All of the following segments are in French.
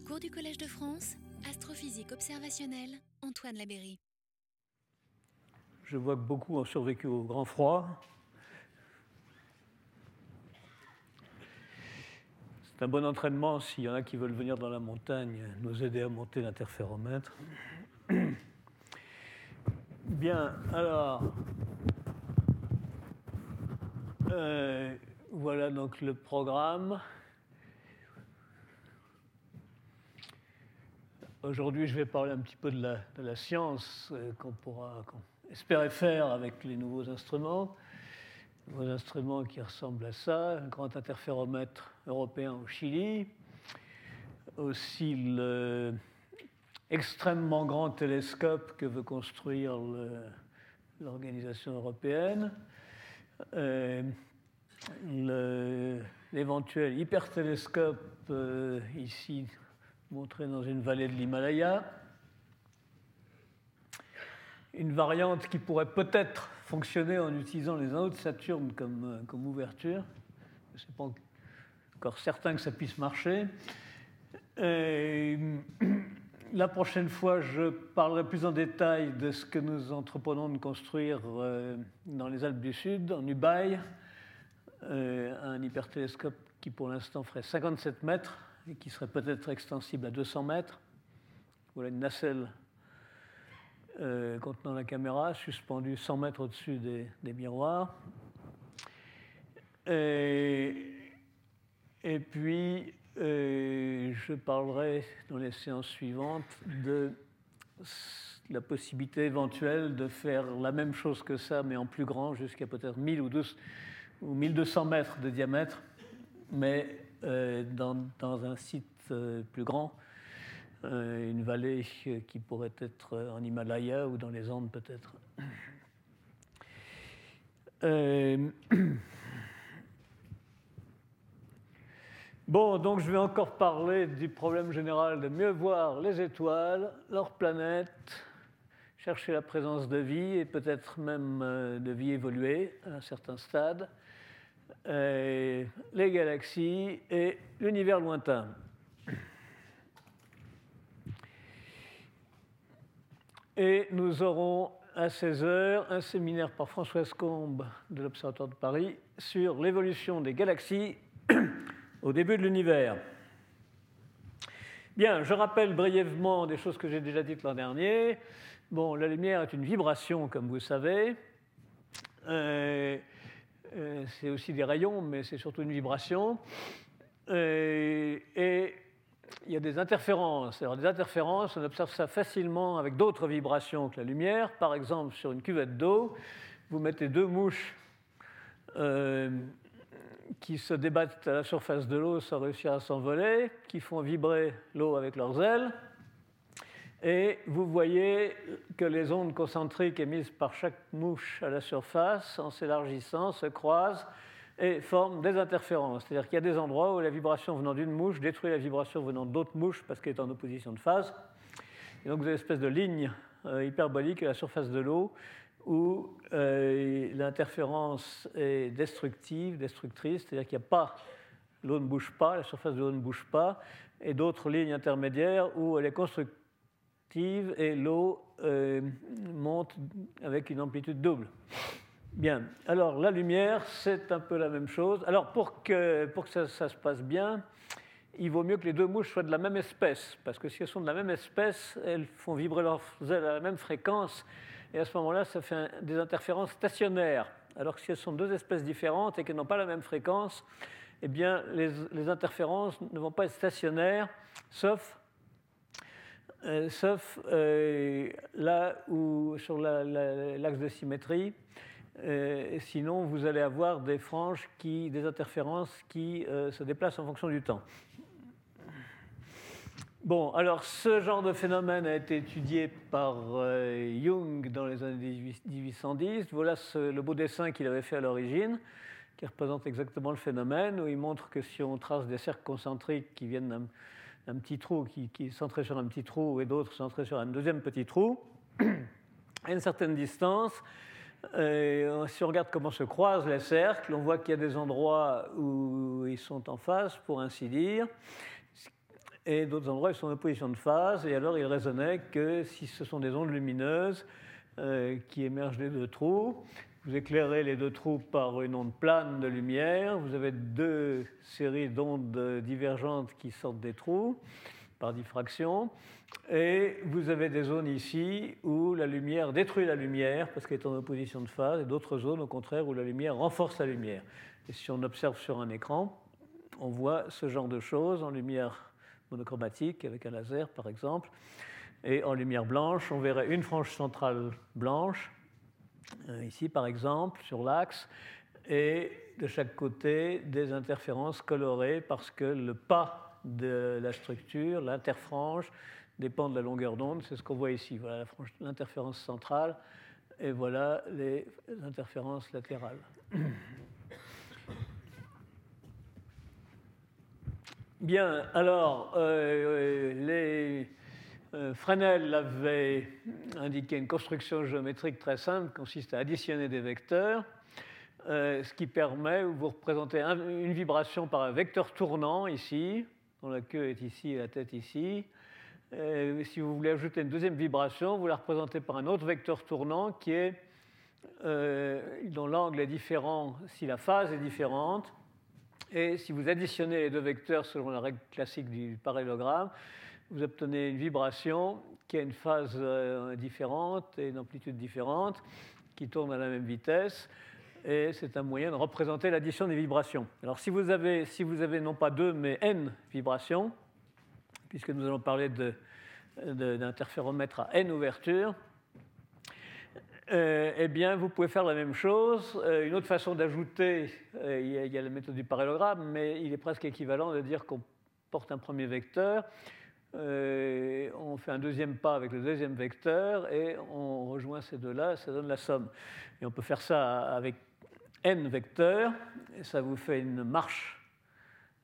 Cours du Collège de France, astrophysique observationnelle, Antoine Labéry. Je vois que beaucoup ont survécu au grand froid. C'est un bon entraînement s'il y en a qui veulent venir dans la montagne nous aider à monter l'interféromètre. Bien, alors, euh, voilà donc le programme. Aujourd'hui, je vais parler un petit peu de la, science euh, qu'on pourra qu'on espérer faire avec les nouveaux instruments. Nouveaux instruments qui ressemblent à ça, un grand interféromètre européen au Chili, aussi le extrêmement grand télescope que veut construire l'organisation européenne, euh, l'éventuel hypertélescope euh, ici montré dans une vallée de l'Himalaya, une variante qui pourrait peut-être fonctionner en utilisant les anneaux de Saturne comme, euh, ouverture. Je ne suis pas encore certain que ça puisse marcher. La prochaine fois, je parlerai plus en détail de ce que nous entreprenons de construire euh, dans les Alpes du Sud, en Ubaye, euh, un hypertélescope qui pour l'instant ferait 57 mètres et qui serait peut-être extensible à 200 mètres. Voilà une nacelle euh, contenant la caméra, suspendue 100 mètres au-dessus des, miroirs. Et, puis, euh, je parlerai dans les séances suivantes de la possibilité éventuelle de faire la même chose que ça, mais en plus grand, jusqu'à peut-être 1000 ou, 12, ou 1200 mètres de diamètre, mais dans, dans, un site euh, plus grand, euh, une vallée qui pourrait être en Himalaya ou dans les Andes peut-être. Bon, donc je vais encore parler du problème général de mieux voir les étoiles, leurs planètes, chercher la présence de vie et peut-être même de vie évoluée à un certain stade. Euh, les galaxies et l'univers lointain. Et nous aurons à 16h un séminaire par Françoise Combe de l'Observatoire de Paris sur l'évolution des galaxies au début de l'univers. Bien, je rappelle brièvement des choses que j'ai déjà dites l'an dernier. Bon, la lumière est une vibration, comme vous savez. Euh, euh, c'est aussi des rayons, mais c'est surtout une vibration. Euh, et, il y a des interférences. Alors, des interférences, on observe ça facilement avec d'autres vibrations que la lumière. Par exemple, sur une cuvette d'eau, vous mettez deux mouches euh, qui se débattent à la surface de l'eau sans réussir à s'envoler, qui font vibrer l'eau avec leurs ailes. Et vous voyez que les ondes concentriques émises par chaque mouche à la surface, en s'élargissant, se croisent et forment des interférences. C'est-à-dire qu'il y a des endroits où la vibration venant d'une mouche détruit la vibration venant d'autres mouches parce qu'elle est en opposition de phase. Et donc vous avez une espèce de ligne euh, hyperbolique à la surface de l'eau où euh, l'interférence est destructive, destructrice, c'est-à-dire qu'il n'y a pas, l'eau ne bouge pas, la surface de l'eau ne bouge pas, et d'autres lignes intermédiaires où elle est constructive et l'eau euh, monte avec une amplitude double. Bien, alors la lumière, c'est un peu la même chose. Alors pour que, pour que ça, se passe bien, il vaut mieux que les deux mouches soient de la même espèce, parce que si elles sont de la même espèce, elles font vibrer leurs ailes à la même fréquence, et à ce moment-là, ça fait des interférences stationnaires. Alors que si elles sont deux espèces différentes et qu'elles n'ont pas la même fréquence, eh bien, les, les interférences ne vont pas être stationnaires, sauf euh, sauf euh, là où, sur l'axe de symétrie, euh, sinon vous allez avoir des franges, qui, des interférences qui se déplacent en fonction du temps. Bon, alors ce genre de phénomène a été étudié par Jung dans les années 1810. Voilà le beau dessin qu'il avait fait à l'origine, qui représente exactement le phénomène, où il montre que si on trace des cercles concentriques qui viennent d'un un petit trou qui, est centré sur un petit trou et d'autres centrés sur un deuxième petit trou, à une certaine distance. Euh, si on regarde comment se croisent les cercles, on voit qu'il y a des endroits où ils sont en face, pour ainsi dire. et d'autres endroits ils sont en opposition de phase, et alors il raisonnait que si ce sont des ondes lumineuses qui émergent des deux trous, vous éclairez les deux trous par une onde plane de lumière, vous avez deux séries d'ondes divergentes qui sortent des trous par diffraction, et vous avez des zones ici où la lumière détruit la lumière parce qu'elle est en opposition de phase, et d'autres zones au contraire où la lumière renforce la lumière. Et si on observe sur un écran, on voit ce genre de choses en lumière monochromatique avec un laser par exemple, et en lumière blanche, on verrait une frange centrale blanche ici par exemple, sur l'axe, et de chaque côté des interférences colorées parce que le pas de la structure, l'interfrange, dépend de la longueur d'onde. C'est ce qu'on voit ici. Voilà l'interférence centrale et voilà les interférences latérales. Bien, alors, euh, les euh, Fresnel avait indiqué une construction géométrique très simple, qui consiste à additionner des vecteurs, euh, ce qui permet, vous représentez une vibration par un vecteur tournant ici, dont la queue est ici et la tête ici. Euh, si vous voulez ajouter une deuxième vibration, vous la représentez par un autre vecteur tournant qui est, dont l'angle est différent si la phase est différente. Et si vous additionnez les deux vecteurs selon la règle classique du parallélogramme, vous obtenez une vibration qui a une phase euh, différente et une amplitude différente, qui tourne à la même vitesse, et c'est un moyen de représenter l'addition des vibrations. Alors si vous, avez, si vous avez non pas deux, mais n vibrations, puisque nous allons parler d'interféromètre à n ouvertures, euh, eh bien, vous pouvez faire la même chose. Euh, une autre façon d'ajouter, il, y a la méthode du parallélogramme, mais il est presque équivalent de dire qu'on porte un premier vecteur euh, on fait un deuxième pas avec le deuxième vecteur et on rejoint ces deux-là, ça donne la somme. Et on peut faire ça avec n vecteurs, et ça vous fait une marche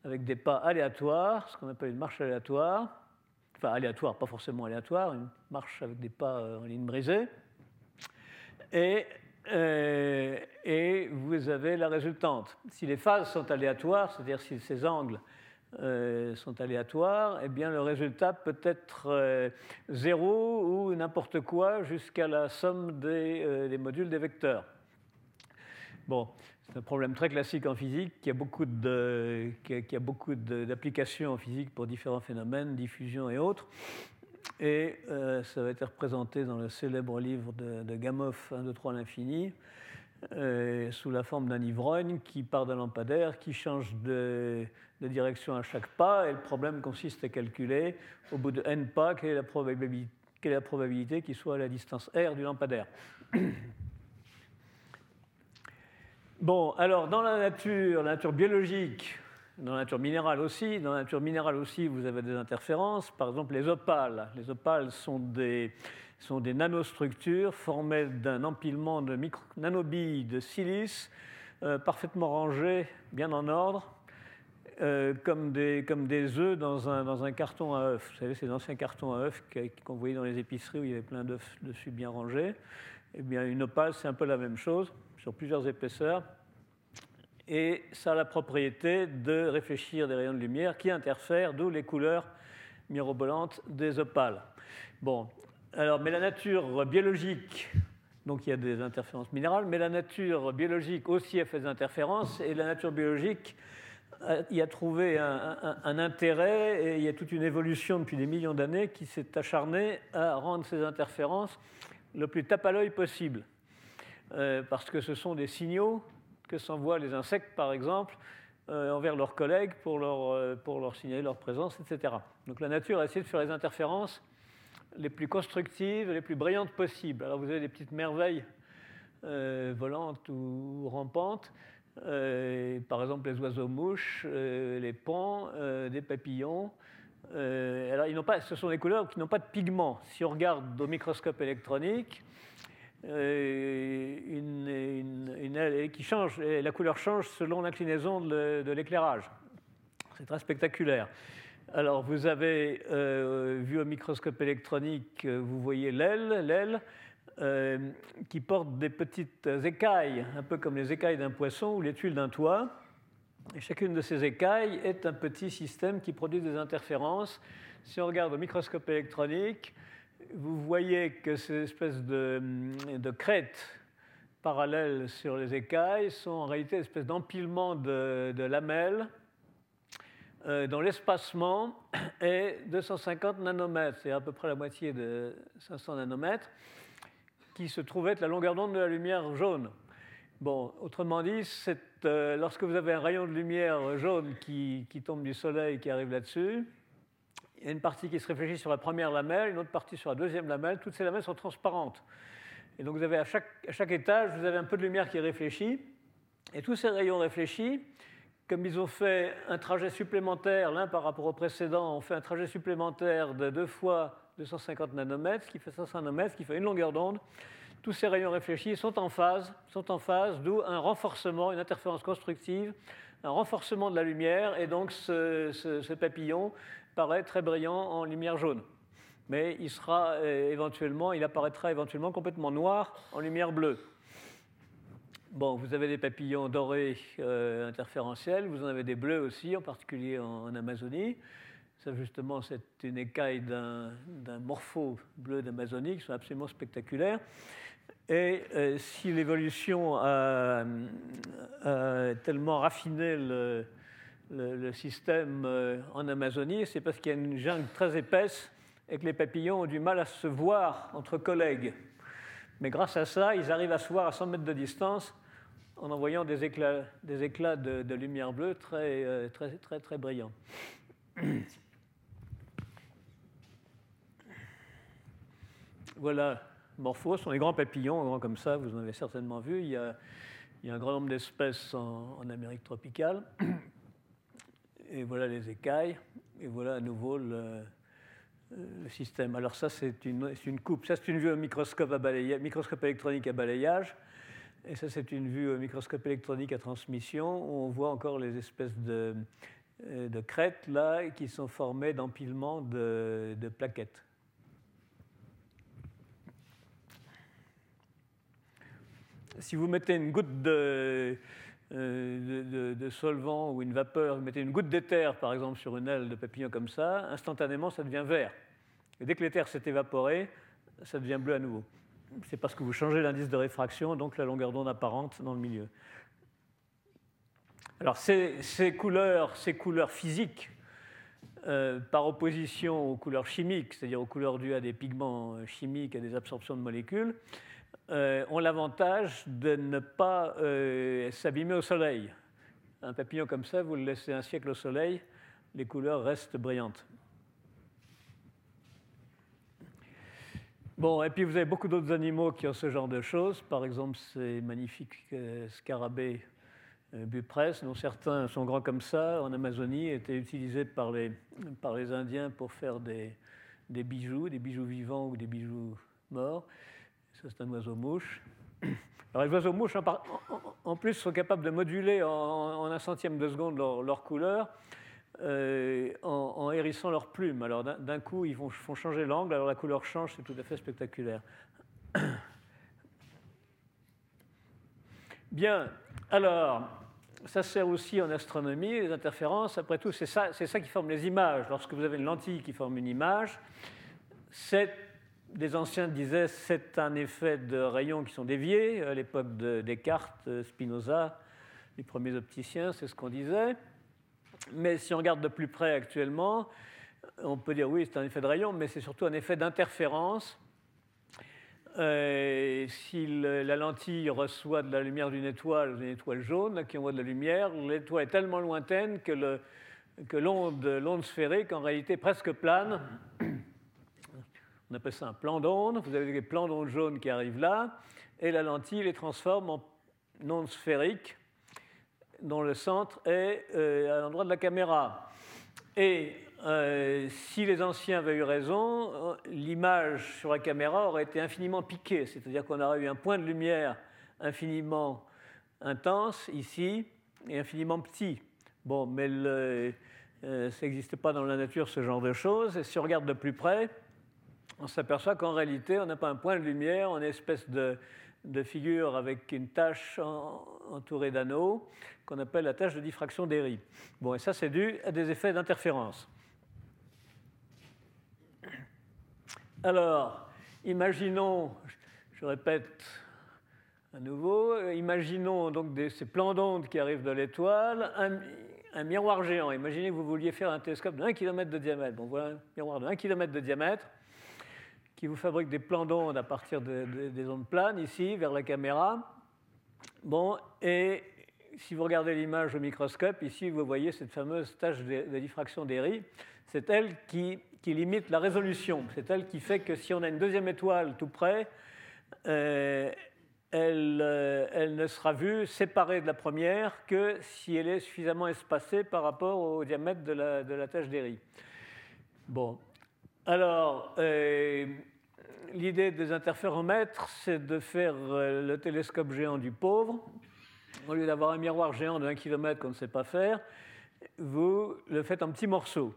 avec des pas aléatoires, ce qu'on appelle une marche aléatoire. Enfin, aléatoire, pas forcément aléatoire, une marche avec des pas euh, en ligne brisée. Et, euh, et vous avez la résultante. Si les phases sont aléatoires, c'est-à-dire si ces angles euh, sont aléatoires, eh bien le résultat peut être euh, zéro ou n'importe quoi jusqu'à la somme euh, des, modules des vecteurs. Bon, c'est un problème très classique en physique qui a beaucoup de, qui a, beaucoup d'applications en physique pour différents phénomènes, diffusion et autres. Et ça va être représenté dans le célèbre livre de, de Gamow, 1, 2, 3 à l'infini, sous la forme d'un ivrogne qui part d'un lampadaire, qui change de, de direction à chaque pas, et le problème consiste à calculer, au bout de n pas, quelle est la probabilité, quelle est la probabilité qu'il soit à la distance r du lampadaire. Bon, alors dans la nature, nature biologique, dans la nature minérale aussi, dans la nature minérale aussi, vous avez des interférences, par exemple les opales. Les opales sont des, sont des nanostructures formées d'un empilement de micro, nanobilles de silice euh, parfaitement rangées, bien en ordre, euh, comme, des, comme des œufs dans un, dans un carton à œufs. Vous savez, ces anciens cartons à œufs qu'on voyait dans les épiceries où il y avait plein d'œufs dessus bien rangés. Eh bien, une opale, c'est un peu la même chose, sur plusieurs épaisseurs. Et ça a la propriété de réfléchir des rayons de lumière qui interfèrent, d'où les couleurs mirobolantes des opales. Bon, alors, mais la nature biologique, donc il y a des interférences minérales, mais la nature biologique aussi a fait des interférences, et la nature biologique y a trouvé un, intérêt et il y a toute une évolution depuis des millions d'années qui s'est acharnée à rendre ces interférences le plus tape à l'œil possible. Euh, parce que ce sont des signaux que s'envoient les insectes, par exemple, euh, envers leurs collègues pour leur, euh, pour leur signaler leur présence, etc. Donc la nature a essayé de faire les interférences les plus constructives, les plus brillantes possibles. Alors vous avez des petites merveilles volantes ou rampantes par exemple les oiseaux-mouches, euh, les pans, euh, des papillons. alors, ils pas, ce sont des couleurs qui n'ont pas de pigments. Si on regarde au microscope électronique, qui change, la couleur change selon l'inclinaison de, de l'éclairage. C'est très spectaculaire. Alors, vous avez vu au microscope électronique, vous voyez l'aile, l'aile. Euh, qui portent des petites écailles, un peu comme les écailles d'un poisson ou les tuiles d'un toit. Chacune de ces écailles est un petit système qui produit des interférences. Si on regarde au microscope électronique, vous voyez que ces espèces de, de crêtes parallèles sur les écailles sont en réalité une espèce d'empilement de, lamelles euh, dont l'espacement est 250 nanomètres, c'est à peu près la moitié de 500 nanomètres, qui se trouve être la longueur d'onde de la lumière jaune. Bon, autrement dit, euh, lorsque vous avez un rayon de lumière jaune qui, qui tombe du soleil qui arrive là-dessus, il y a une partie qui se réfléchit sur la première lamelle, une autre partie sur la deuxième lamelle. Toutes ces lamelles sont transparentes. Et donc vous avez à chaque, à chaque étage, vous avez un peu de lumière qui réfléchit. Et tous ces rayons réfléchis, comme ils ont fait un trajet supplémentaire, l'un par rapport au précédent, ont fait un trajet supplémentaire de deux fois 250 nanomètres, ce qui fait 500 nanomètres, ce qui fait une longueur d'onde. Tous ces rayons réfléchis sont en phase, sont en phase, d'où un renforcement, une interférence constructive, un renforcement de la lumière, et donc ce, papillon paraît très brillant en lumière jaune mais il, sera, euh, éventuellement, il apparaîtra éventuellement complètement noir en lumière bleue. Bon, vous avez des papillons dorés euh, interférentiels, vous en avez des bleus aussi, en particulier en, Amazonie. Ça, justement, c'est une écaille d'un morpho bleu d'Amazonie qui sont absolument spectaculaires. Et euh, si l'évolution a, tellement raffiné le, système en Amazonie, c'est parce qu'il y a une jungle très épaisse et que les papillons ont du mal à se voir entre collègues. Mais grâce à ça, ils arrivent à se voir à 100 mètres de distance en envoyant des éclats, des éclats de, lumière bleue très, euh, très, très, très brillants. Voilà, Morphos sont les grands papillons, grands comme ça, vous en avez certainement vu. Il y a, un grand nombre d'espèces en, Amérique tropicale. Et voilà les écailles. Et voilà à nouveau le, euh, système. Alors ça, c'est une, coupe. Ça, c'est une vue au microscope, à microscope électronique à balayage. Et ça, c'est une vue au microscope électronique à transmission, où on voit encore les espèces de, euh, crêtes là, qui sont formées d'empilements de, de, plaquettes. Si vous mettez une goutte de, euh, de, solvant ou une vapeur, vous mettez une goutte d'éther par exemple sur une aile de papillon comme ça, instantanément ça devient vert. Et dès que l'éther s'est évaporé, ça devient bleu à nouveau. C'est parce que vous changez l'indice de réfraction, donc la longueur d'onde apparente dans le milieu. Alors ces, couleurs, ces couleurs physiques, euh, par opposition aux couleurs chimiques, c'est-à-dire aux couleurs dues à des pigments chimiques, à des absorptions de molécules, euh, ont l'avantage de ne pas euh, s'abîmer au soleil. Un papillon comme ça, vous le laissez un siècle au soleil, les couleurs restent brillantes. Bon, et puis vous avez beaucoup d'autres animaux qui ont ce genre de choses. Par exemple, ces magnifiques euh, scarabées bupresse, dont certains sont grands comme ça, en Amazonie, étaient utilisés par les, par les Indiens pour faire des, des bijoux, des bijoux vivants ou des bijoux morts. Ça, c'est un oiseau-mouche. Alors, les oiseaux-mouches, en, plus, sont capables de moduler en, un centième de seconde leur, couleur euh, en, hérissant leurs plumes. Alors, d'un coup, ils font, font changer l'angle, alors la couleur change, c'est tout à fait spectaculaire. Bien, alors, ça sert aussi en astronomie, les interférences. Après tout, c'est ça, ça qui forme les images. Lorsque vous avez une lentille qui forme une image, c'est des anciens disaient c'est un effet de rayons qui sont déviés. À l'époque de Descartes, Spinoza, les premiers opticiens, c'est ce qu'on disait. Mais si on regarde de plus près actuellement, on peut dire oui, c'est un effet de rayon, mais c'est surtout un effet d'interférence. Euh, si la lentille reçoit de la lumière d'une étoile, d'une étoile jaune qui envoie de la lumière, l'étoile est tellement lointaine que l'onde sphérique, en réalité presque plane, on appelle ça un plan d'onde. Vous avez des plans d'onde jaunes qui arrivent là, et la lentille les transforme en onde sphérique dont le centre est euh, à l'endroit de la caméra. Et euh, si les anciens avaient eu raison, l'image sur la caméra aurait été infiniment piquée, c'est-à-dire qu'on aurait eu un point de lumière infiniment intense ici et infiniment petit. Bon, mais euh, ça n'existe pas dans la nature ce genre de choses. Et si on regarde de plus près, on s'aperçoit qu'en réalité, on n'a pas un point de lumière, on a une espèce de, figures avec une tache entourée d'anneaux qu'on appelle la tâche de diffraction d'Airy. Bon, et ça, c'est dû à des effets d'interférence. Alors, imaginons, je répète à nouveau, imaginons donc ces plans d'onde qui arrivent de l'étoile, un, miroir géant. Imaginez que vous vouliez faire un télescope de 1 km de diamètre. Bon, voilà un miroir de 1 km de diamètre qui vous fabrique des plans d'onde à partir des ondes planes, ici, vers la caméra. Bon, et si vous regardez l'image au microscope, ici, vous voyez cette fameuse tâche de, diffraction d'Airy. C'est elle qui, limite la résolution. C'est elle qui fait que si on a une deuxième étoile tout près, euh, euh, elle, ne sera vue séparée de la première que si elle est suffisamment espacée par rapport au diamètre de la, de la tâche. Bon. Alors, euh, l'idée des interféromètres, c'est de faire le télescope géant du pauvre au lieu d'avoir un miroir géant de 1 km qu'on ne sait pas faire, vous le faites en petits morceaux.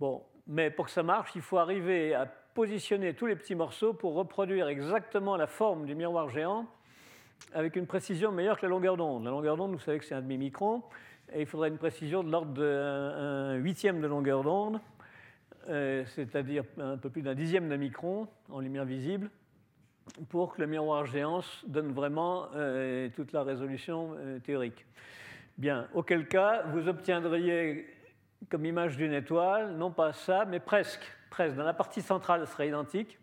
Bon, mais pour que ça marche, il faut arriver à positionner tous les petits morceaux pour reproduire exactement la forme du miroir géant avec une précision meilleure que la longueur d'onde. La longueur d'onde, vous savez que c'est un demi-micron, et il faudrait une précision de l'ordre d'un huitième de longueur d'onde, euh, c'est-à-dire un peu plus d'un dixième de micron en lumière visible pour que le miroir géant donne vraiment euh, toute la résolution euh, théorique. Bien, auquel cas, vous obtiendriez comme image d'une étoile, non pas ça, mais presque. presque. Dans la partie centrale, ce serait identique,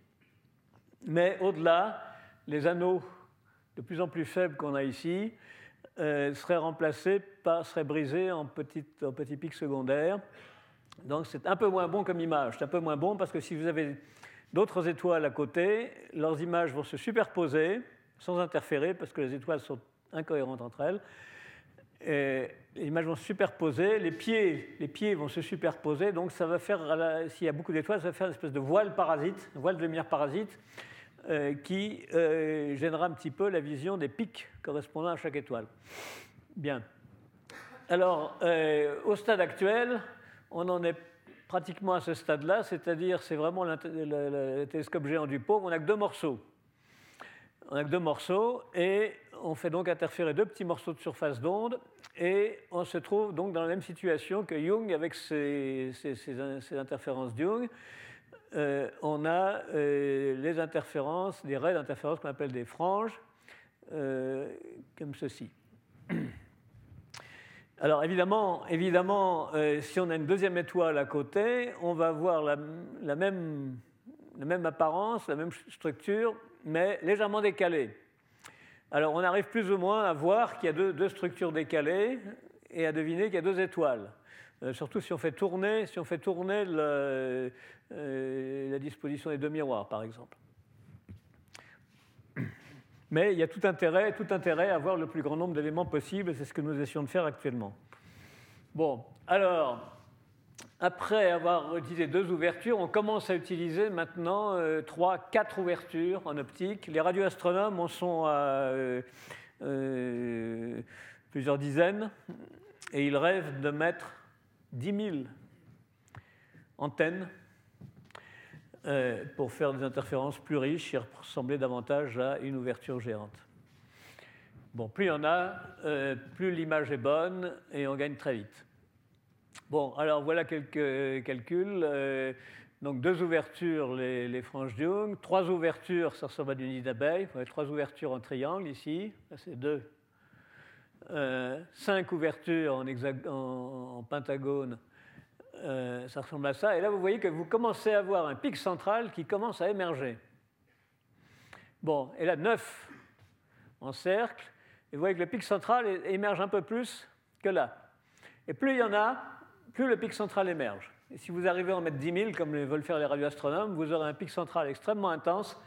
mais au-delà, les anneaux de plus en plus faibles qu'on a ici euh, seraient remplacés par, seraient brisés en, en petits pics secondaires. Donc c'est un peu moins bon comme image. C'est un peu moins bon parce que si vous avez d'autres étoiles à côté, leurs images vont se superposer sans interférer parce que les étoiles sont incohérentes entre elles. les images vont se superposer, les pieds, vont se superposer, donc ça va faire, s'il y a beaucoup d'étoiles, ça va faire une espèce de voile parasite, voile de lumière parasite, euh, qui euh, gênera un petit peu la vision des pics correspondant à chaque étoile. Bien. Alors, euh, au stade actuel, on en est pratiquement à ce stade-là, c'est-à-dire c'est vraiment le, télescope géant du pauvre, on n'a que deux morceaux. On n'a que deux morceaux et on fait donc interférer deux petits morceaux de surface d'onde et on se trouve donc dans la même situation que Young avec ses, interférences de Young. Euh, on a euh, les interférences, des raies d'interférences qu'on appelle des franges, euh, comme ceci. Alors évidemment, évidemment euh, si on a une deuxième étoile à côté, on va avoir la, même, apparence, la même structure, mais légèrement décalée. Alors on arrive plus ou moins à voir qu'il y a deux, structures décalées et à deviner qu'il y a deux étoiles. Euh, surtout si on fait tourner, si on fait tourner euh, la disposition des deux miroirs, par exemple. Mais il y a tout intérêt, tout intérêt à avoir le plus grand nombre d'éléments possible, c'est ce que nous essayons de faire actuellement. Bon, alors, après avoir utilisé deux ouvertures, on commence à utiliser maintenant euh, trois, quatre ouvertures en optique. Les radioastronomes en sont à euh, euh, plusieurs dizaines, et ils rêvent de mettre 10 000 antennes pour faire des interférences plus riches et ressembler davantage à une ouverture géante. Bon, plus il y en a, euh, plus l'image est bonne et on gagne très vite. Bon, alors voilà quelques calculs. Euh, donc deux ouvertures, les, franges Young. Trois ouvertures, ça ressemble à du nid d'abeille. Trois ouvertures en triangle ici. Là, c'est deux. cinq ouvertures en pentagone euh, ça ressemble à ça. Et là, vous voyez que vous commencez à avoir un pic central qui commence à émerger. Bon, et là, 9 en cercle. Et vous voyez que le pic central émerge un peu plus que là. Et plus il y en a, plus le pic central émerge. Et si vous arrivez à en mettre 10 000, comme veulent faire les radioastronomes, vous aurez un pic central extrêmement intense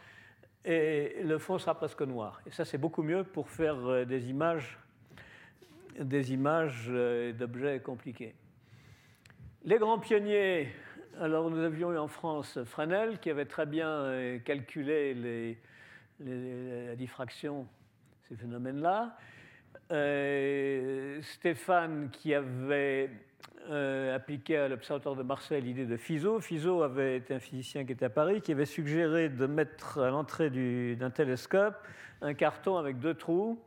et le fond sera presque noir. Et ça, c'est beaucoup mieux pour faire euh, des images, des images euh, d'objets compliqués. Les grands pionniers, alors nous avions eu en France Fresnel qui avait très bien euh, calculé la diffraction, ces phénomènes-là. Euh, Stéphane qui avait appliqué à l'Observatoire de Marseille l'idée de Fizeau. Fizeau avait été un physicien qui était à Paris, qui avait suggéré de mettre à l'entrée d'un télescope un carton avec deux trous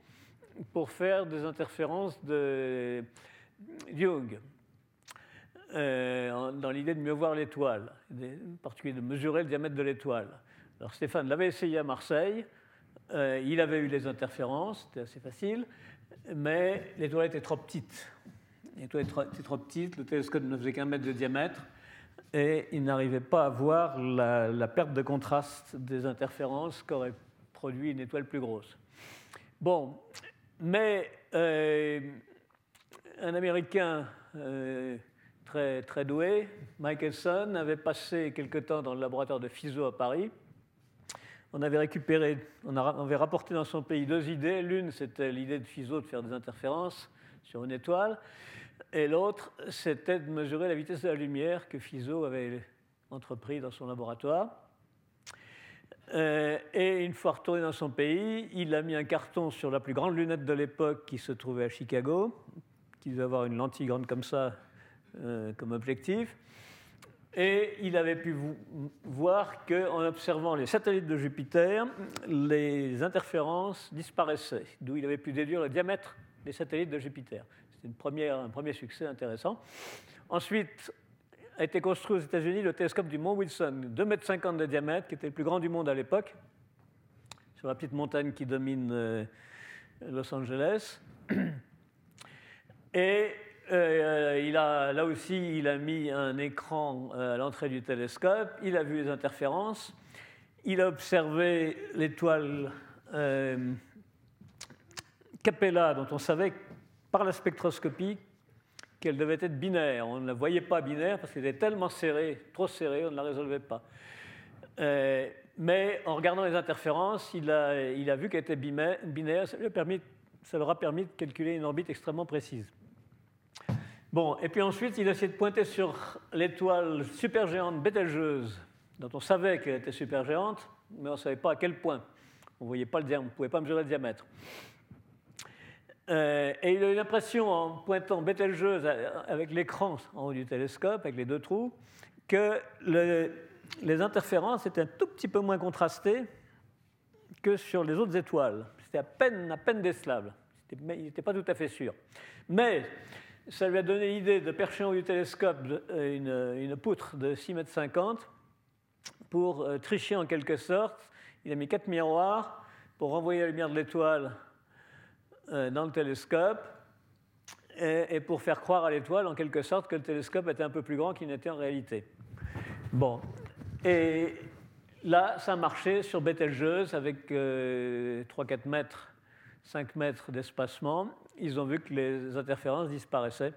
pour faire des interférences de Young. Euh, dans l'idée de mieux voir l'étoile, en particulier de mesurer le diamètre de l'étoile. Alors Stéphane l'avait essayé à Marseille, euh, il avait eu les interférences, c'était assez facile, mais l'étoile était trop petite. L'étoile était trop petite, le télescope ne faisait qu'un mètre de diamètre, et il n'arrivait pas à voir la, perte de contraste des interférences qu'aurait produit une étoile plus grosse. Bon, mais euh, un Américain très, doué, Michelson, avait passé quelque temps dans le laboratoire de Fizeau à Paris. On avait récupéré, on avait rapporté dans son pays deux idées. L'une, c'était l'idée de Fizeau de faire des interférences sur une étoile, et l'autre, c'était de mesurer la vitesse de la lumière que Fizeau avait entrepris dans son laboratoire. Euh, et une fois retourné dans son pays, il a mis un carton sur la plus grande lunette de l'époque qui se trouvait à Chicago, qui devait avoir une lentille grande comme ça, euh, comme objectif. Et il avait pu voir qu'en observant les satellites de Jupiter, les interférences disparaissaient, d'où il avait pu déduire le diamètre des satellites de Jupiter. C'était un premier succès intéressant. Ensuite, a été construit aux États-Unis le télescope du Mont Wilson, 2,50 m de diamètre, qui était le plus grand du monde à l'époque, sur la petite montagne qui domine euh, Los Angeles. Et euh, il a, là aussi, il a mis un écran euh, à l'entrée du télescope, il a vu les interférences, il a observé l'étoile euh, Capella, dont on savait par la spectroscopie qu'elle devait être binaire. On ne la voyait pas binaire parce qu'elle était tellement serrée, trop serrée, on ne la résolvait pas. mais en regardant les interférences, il a, il a vu qu'elle était binaire, ça, lui a permis, ça leur a permis de calculer une orbite extrêmement précise. Bon, et puis ensuite, il a essayé de pointer sur l'étoile supergéante Bételgeuse, dont on savait qu'elle était supergéante, mais on ne savait pas à quel point. On ne pas le on ne pouvait pas mesurer le diamètre. Euh, et il a eu l'impression, en pointant Bételgeuse avec l'écran en haut du télescope, avec les deux trous, que les interférences étaient un tout petit peu moins contrastées que sur les autres étoiles. C'était à peine, à peine décelable. Il n'était pas tout à fait sûr. Mais ça lui a donné l'idée de percher en haut du télescope euh, une, poutre de 6,50 mètres pour euh, tricher en quelque sorte. Il a mis quatre miroirs pour renvoyer la lumière de l'étoile euh, dans le télescope et, pour faire croire à l'étoile en quelque sorte que le télescope était un peu plus grand qu'il n'était en réalité. Bon. Et là, ça a marché sur Betelgeuse avec 3-4 mètres, 5 mètres d'espacement ils ont vu que les interférences disparaissaient.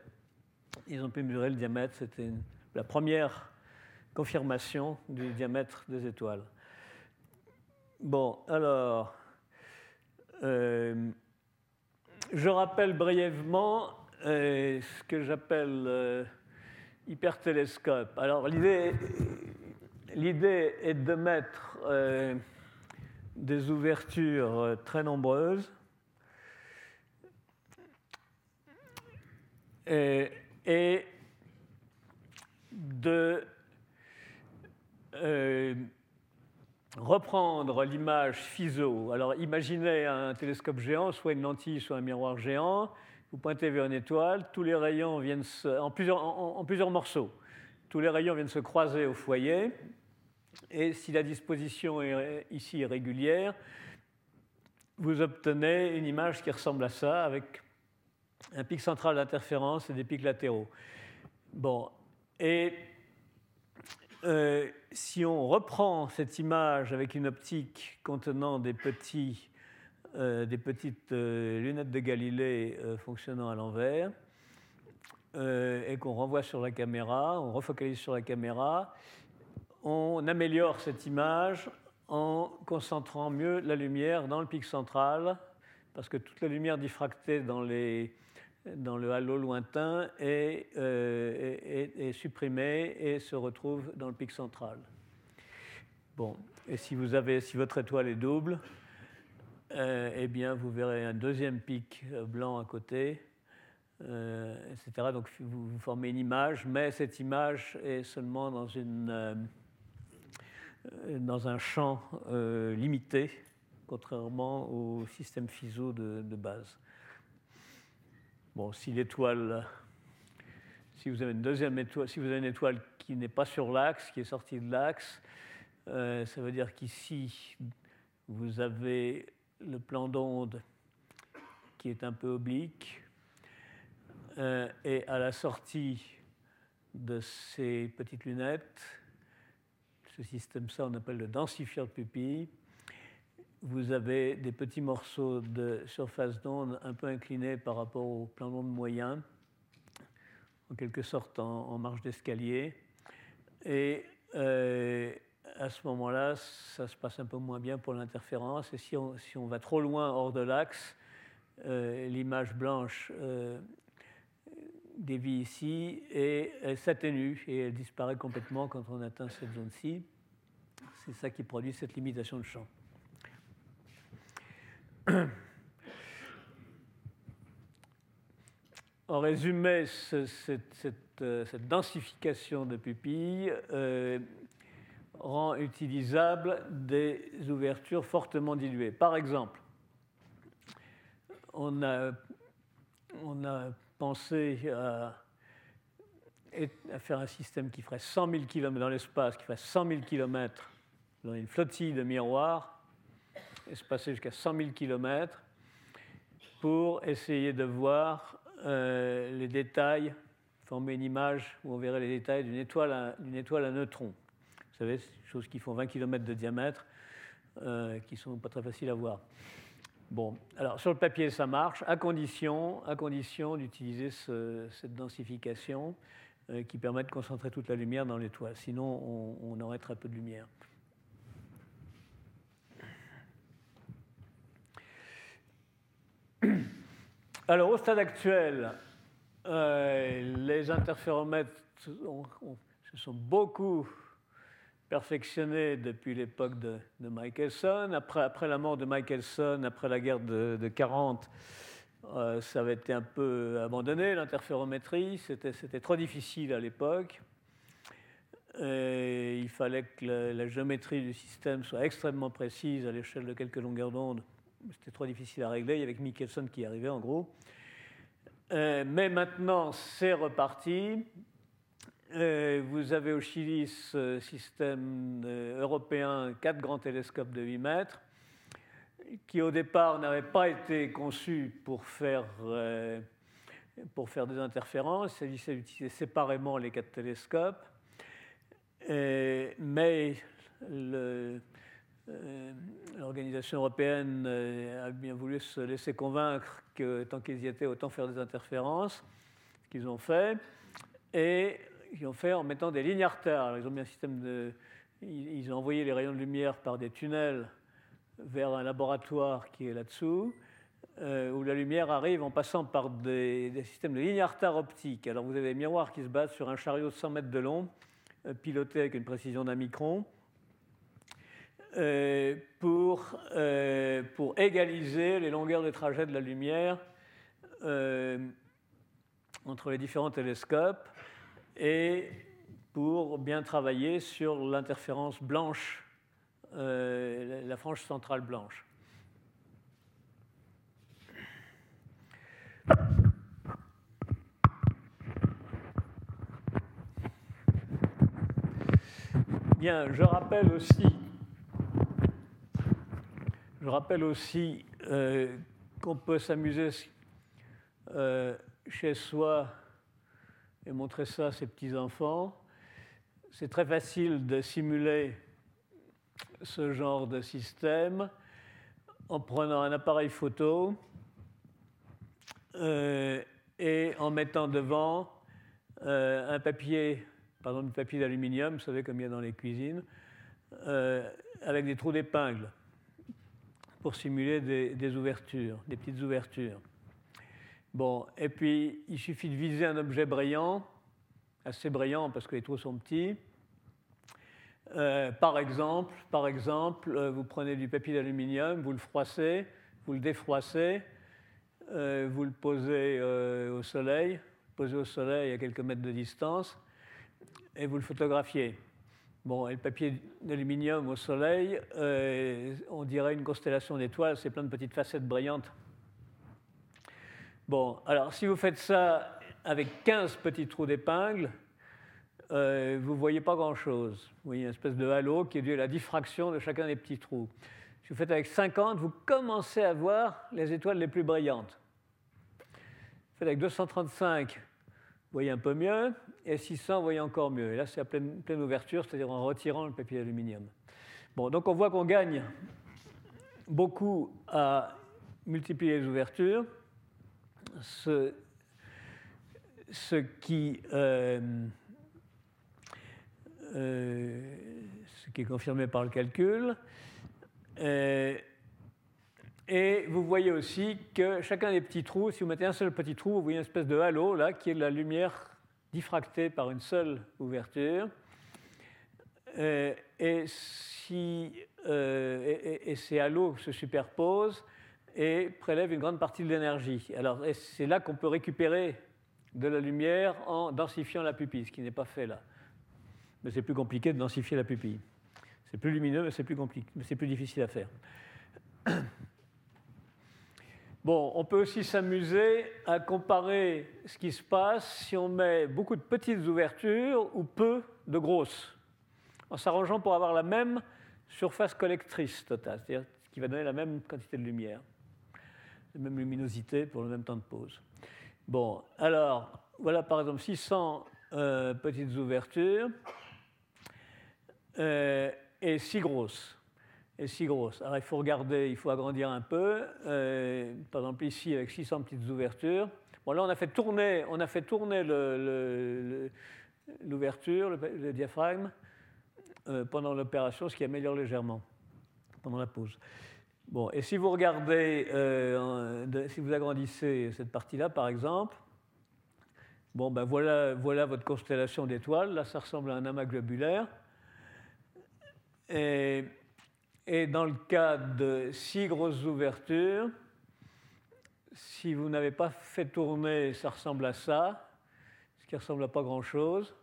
Ils ont pu mesurer le diamètre. C'était la première confirmation du diamètre des étoiles. Bon, alors, euh, je rappelle brièvement euh, ce que j'appelle euh, hypertélescope. Alors, l'idée, l'idée est de mettre des ouvertures très nombreuses Euh, et de euh, reprendre l'image FISO. Alors imaginez un télescope géant, soit une lentille, soit un miroir géant. Vous pointez vers une étoile, tous les rayons viennent en, plusieurs, en, plusieurs morceaux. Tous les rayons viennent se croiser au foyer. Et si la disposition est ici est régulière, vous obtenez une image qui ressemble à ça, avec un pic central d'interférence et des pics latéraux. Bon, et euh, si on reprend cette image avec une optique contenant des, euh, petites euh, lunettes de Galilée fonctionnant à l'envers, et qu'on renvoie sur la caméra, on refocalise sur la caméra, on améliore cette image en concentrant mieux la lumière dans le pic central, parce que toute la lumière diffractée dans les, dans le halo lointain est, euh, supprimé et se retrouve dans le pic central. Bon, et si, vous avez, si votre étoile est double, euh, eh bien, vous verrez un deuxième pic blanc à côté etc. Donc vous, formez une image, mais cette image est seulement dans, une, dans un champ limité, contrairement au système FISO de base. Bon, si l'étoile, si vous avez une deuxième étoile, si vous avez une étoile qui n'est pas sur l'axe, qui est sortie de l'axe, euh, ça veut dire qu'ici, vous avez le plan d'onde qui est un peu oblique, euh, et à la sortie de ces petites lunettes, ce système-là, on appelle le densifieur de pupille, vous avez des petits morceaux de surface d'onde un peu inclinés par rapport au plan d'onde moyen, en quelque sorte en, marge d'escalier. Et euh, à ce moment-là, ça se passe un peu moins bien pour l'interférence. Et si on, si on, va trop loin hors de l'axe, euh, l'image blanche euh, dévie ici et elle s'atténue et elle disparaît complètement quand on atteint cette zone-ci. C'est ça qui produit cette limitation de champ. En résumé, euh, cette, densification de pupilles euh, rend utilisables des ouvertures fortement diluées. Par exemple, on a, pensé à, à, faire un système qui ferait 100 000 km dans l'espace, qui ferait 100 000 km dans une flottille de miroirs passer jusqu'à 100 000 km pour essayer de voir euh, les détails, former une image où on verrait les détails d'une étoile, à, étoile à neutrons. Vous savez, choses qui font 20 km de diamètre, euh, qui ne sont pas très faciles à voir. Bon, alors sur le papier, ça marche, à condition, à condition d'utiliser cette densification euh, qui permet de concentrer toute la lumière dans l'étoile. Sinon, on, on aurait très peu de lumière. Alors, au stade actuel, euh, les interféromètres se sont beaucoup perfectionnés depuis l'époque de, Michelson. Après, la mort de Michelson, après la guerre de, 40, euh, ça avait été un peu abandonné, l'interférométrie. C'était trop difficile à l'époque. Il fallait que la, géométrie du système soit extrêmement précise à l'échelle de quelques longueurs d'onde c'était trop difficile à régler. Il y avait Michelson qui arrivait en gros. Euh, mais maintenant, c'est reparti. Euh, vous avez au Chili ce système euh, européen, quatre grands télescopes de 8 mètres, qui au départ n'avaient pas été conçus pour faire, pour faire des interférences. Il s'agissait d'utiliser séparément les quatre télescopes. mais le, l'organisation européenne euh, a bien voulu se laisser convaincre que tant qu'ils y étaient, autant faire des interférences, ce qu'ils ont fait, et ils ont fait en mettant des lignes à retard. ils ont mis un système de, ils ont envoyé les rayons de lumière par des tunnels vers un laboratoire qui est là-dessous, euh, où la lumière arrive en passant par des, systèmes de lignes à retard optiques. Alors vous avez des miroirs qui se basent sur un chariot de 100 mètres de long, piloté avec une précision d'un micron, euh, pour, euh, pour égaliser les longueurs de trajet de la lumière euh, entre les différents télescopes et pour bien travailler sur l'interférence blanche, la frange centrale blanche. Bien, je rappelle aussi je rappelle aussi euh, qu'on peut s'amuser euh, chez soi et montrer ça à ses petits-enfants. C'est très facile de simuler ce genre de système en prenant un appareil photo euh, et en mettant devant un papier, du papier d'aluminium, vous savez comme il y a dans les cuisines, avec des trous d'épingle pour simuler des, ouvertures, des petites ouvertures. Bon, et puis il suffit de viser un objet brillant, assez brillant parce que les trous sont petits. Euh, par exemple, par exemple euh, vous prenez du papier d'aluminium, vous le froissez, vous le défroissez, euh, vous le posez au soleil, posez au soleil à quelques mètres de distance, et vous le photographiez. Bon, et le papier d'aluminium au soleil, on dirait une constellation d'étoiles, c'est plein de petites facettes brillantes. Bon, alors si vous faites ça avec 15 petits trous d'épingle, euh, vous ne voyez pas grand-chose. Vous voyez une espèce de halo qui est dû à la diffraction de chacun des petits trous. Si vous faites avec 50, vous commencez à voir les étoiles les plus brillantes. Vous faites avec 235, vous voyez un peu mieux, et 600, vous voyez encore mieux. Et là, c'est à pleine, ouverture, c'est-à-dire en retirant le papier d'aluminium. Bon, donc on voit qu'on gagne beaucoup à multiplier les ouvertures. Ce, euh, euh, qui est confirmé par le calcul. Euh, et vous voyez aussi que chacun des petits trous, si vous mettez un seul petit trou, vous voyez une espèce de halo là, qui est la lumière diffractée par une seule ouverture. Euh, et, si, et, ces halos se superposent et prélèvent une grande partie de l'énergie. Alors c'est là qu'on peut récupérer de la lumière en densifiant la pupille, ce qui n'est pas fait là mais c'est plus compliqué de densifier la pupille. C'est plus lumineux, mais c'est plus compliqué, mais c'est plus difficile à faire. Bon, on peut aussi s'amuser à comparer ce qui se passe si on met beaucoup de petites ouvertures ou peu de grosses, en s'arrangeant pour avoir la même surface collectrice totale, c'est-à-dire ce qui va donner la même quantité de lumière, la même luminosité pour le même temps de pause. Bon, alors, voilà par exemple 600 euh, petites ouvertures. Euh, est si grosse. Est si grosse. Alors il faut regarder, il faut agrandir un peu. Euh, par exemple ici avec 600 petites ouvertures. Bon là on a fait tourner, on a fait tourner l'ouverture, le, diaphragme euh, pendant l'opération, ce qui améliore légèrement pendant la pause. Bon, et si vous regardez, si vous agrandissez cette partie-là, par exemple, bon, ben voilà, voilà votre constellation d'étoiles. Là, ça ressemble à un amas globulaire. Et, dans le cas de six grosses ouvertures, si vous n'avez pas fait tourner, ça ressemble à ça, ce qui ressemble à pas grand-chose.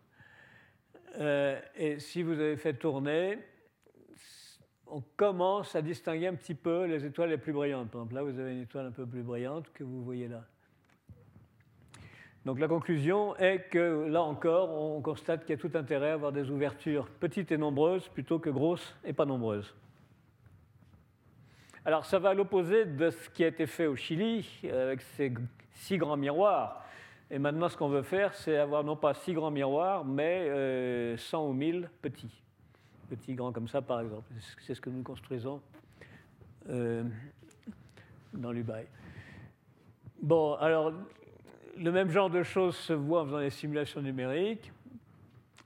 Euh, et si vous avez fait tourner, on commence à distinguer un petit peu les étoiles les plus brillantes. Par exemple, là, vous avez une étoile un peu plus brillante que vous voyez là. Donc la conclusion est que là encore, on constate qu'il y a tout intérêt à avoir des ouvertures petites et nombreuses plutôt que grosses et pas nombreuses. Alors ça va à l'opposé de ce qui a été fait au Chili avec ces six grands miroirs. Et maintenant, ce qu'on veut faire, c'est avoir non pas six grands miroirs, mais 100 euh, ou 1000 petits. Petits, grands comme ça, par exemple. C'est ce que nous construisons euh, dans l'Ubaï. Bon, alors le même genre de choses se voit en faisant des simulations numériques.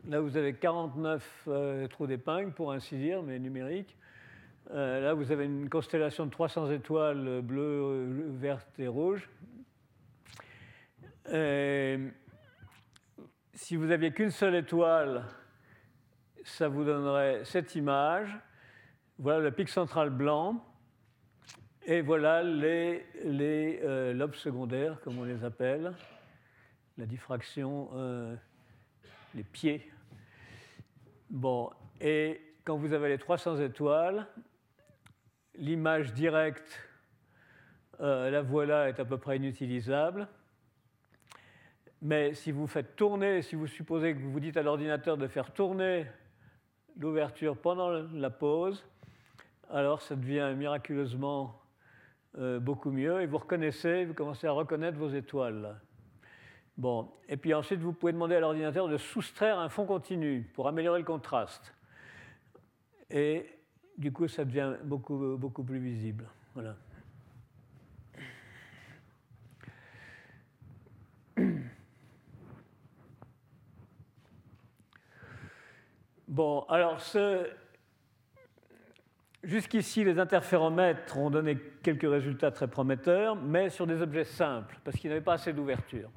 Là, vous avez 49 euh, trous d'épingle, pour ainsi dire, mais numériques. Euh, là, vous avez une constellation de 300 étoiles bleues, vertes et rouges. si vous n'aviez qu'une seule étoile, ça vous donnerait cette image. Voilà le pic central blanc. Et voilà les, euh, lobes secondaires, comme on les appelle, la diffraction, euh, les pieds. Bon, et quand vous avez les 300 étoiles, l'image directe, euh, la voilà, est à peu près inutilisable. Mais si vous faites tourner, si vous supposez que vous dites à l'ordinateur de faire tourner l'ouverture pendant la pause, alors ça devient miraculeusement euh, beaucoup mieux et vous reconnaissez, vous commencez à reconnaître vos étoiles. Bon, et puis ensuite vous pouvez demander à l'ordinateur de soustraire un fond continu pour améliorer le contraste. Et du coup, ça devient beaucoup, beaucoup plus visible. Voilà. Bon, alors Jusqu'ici, les interféromètres ont donné quelques résultats très prometteurs, mais sur des objets simples, parce qu'ils n'avaient pas assez d'ouverture.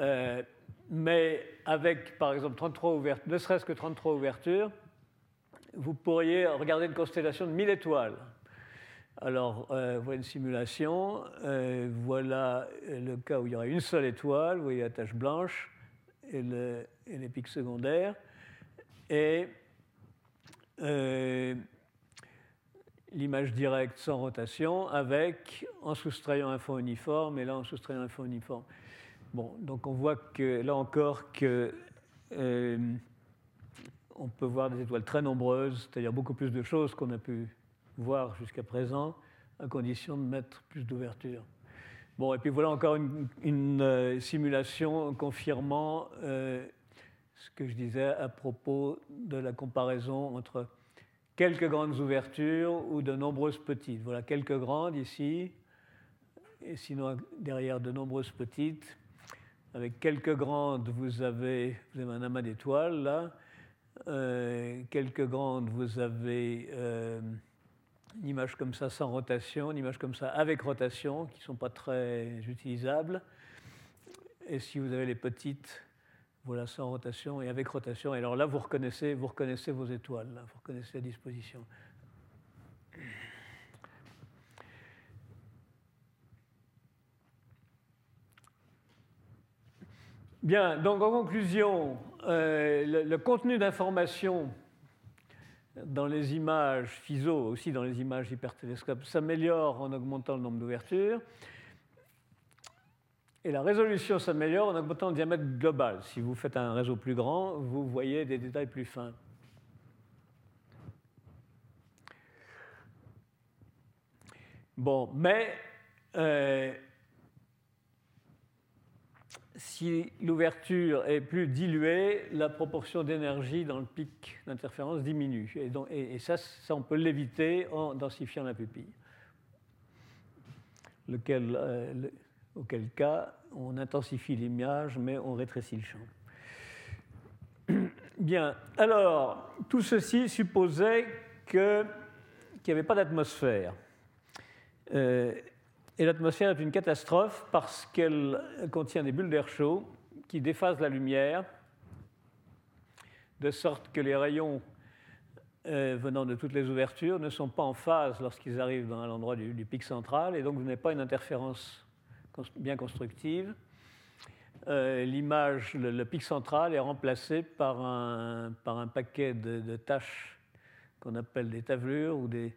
Euh, mais avec, par exemple, 33 ouvertures, ne serait-ce que 33 ouvertures, vous pourriez regarder une constellation de 1000 étoiles. Alors, euh, voilà une simulation. Euh, voilà le cas où il y aurait une seule étoile. Vous voyez la tache blanche et, les pics secondaires. Et euh, l'image directe sans rotation avec, en soustrayant un fond uniforme, et là en soustrayant un fond uniforme. Bon, donc on voit que là encore que on peut voir des étoiles très nombreuses, c'est-à-dire beaucoup plus de choses qu'on a pu voir jusqu'à présent, à condition de mettre plus d'ouverture. Bon, et puis voilà encore une, euh, simulation confirmant euh, ce que je disais à propos de la comparaison entre quelques grandes ouvertures ou de nombreuses petites. Voilà quelques grandes ici, et sinon derrière de nombreuses petites. Avec quelques grandes, vous avez, vous avez un amas d'étoiles là. Euh, quelques grandes, vous avez euh, une image comme ça sans rotation, une image comme ça avec rotation, qui ne sont pas très utilisables. Et si vous avez les petites, voilà, sans rotation et avec rotation. Et alors là, vous reconnaissez, vous reconnaissez vos étoiles, vous reconnaissez la disposition. Bien, donc en conclusion, euh, le, contenu d'information dans les images FISO, aussi dans les images hypertélescopes, s'améliore en augmentant le nombre d'ouvertures. Et la résolution s'améliore en augmentant le diamètre global. Si vous faites un réseau plus grand, vous voyez des détails plus fins. Bon, mais euh, si l'ouverture est plus diluée, la proportion d'énergie dans le pic d'interférence diminue. Et, ça, on peut l'éviter en densifiant la pupille. Euh, auquel cas, on intensifie l'image, mais on rétrécit le champ. Bien, alors, tout ceci supposait qu'il n'y avait pas d'atmosphère. Euh, et l'atmosphère est une catastrophe parce qu'elle contient des bulles d'air chaud qui déphasent la lumière, de sorte que les rayons euh, venant de toutes les ouvertures ne sont pas en phase lorsqu'ils arrivent dans l'endroit du, pic central, et donc vous n'avez pas une interférence bien constructive. Euh, l'image, le, pic central est remplacé par un, paquet de, de taches qu'on appelle des tavelures ou des,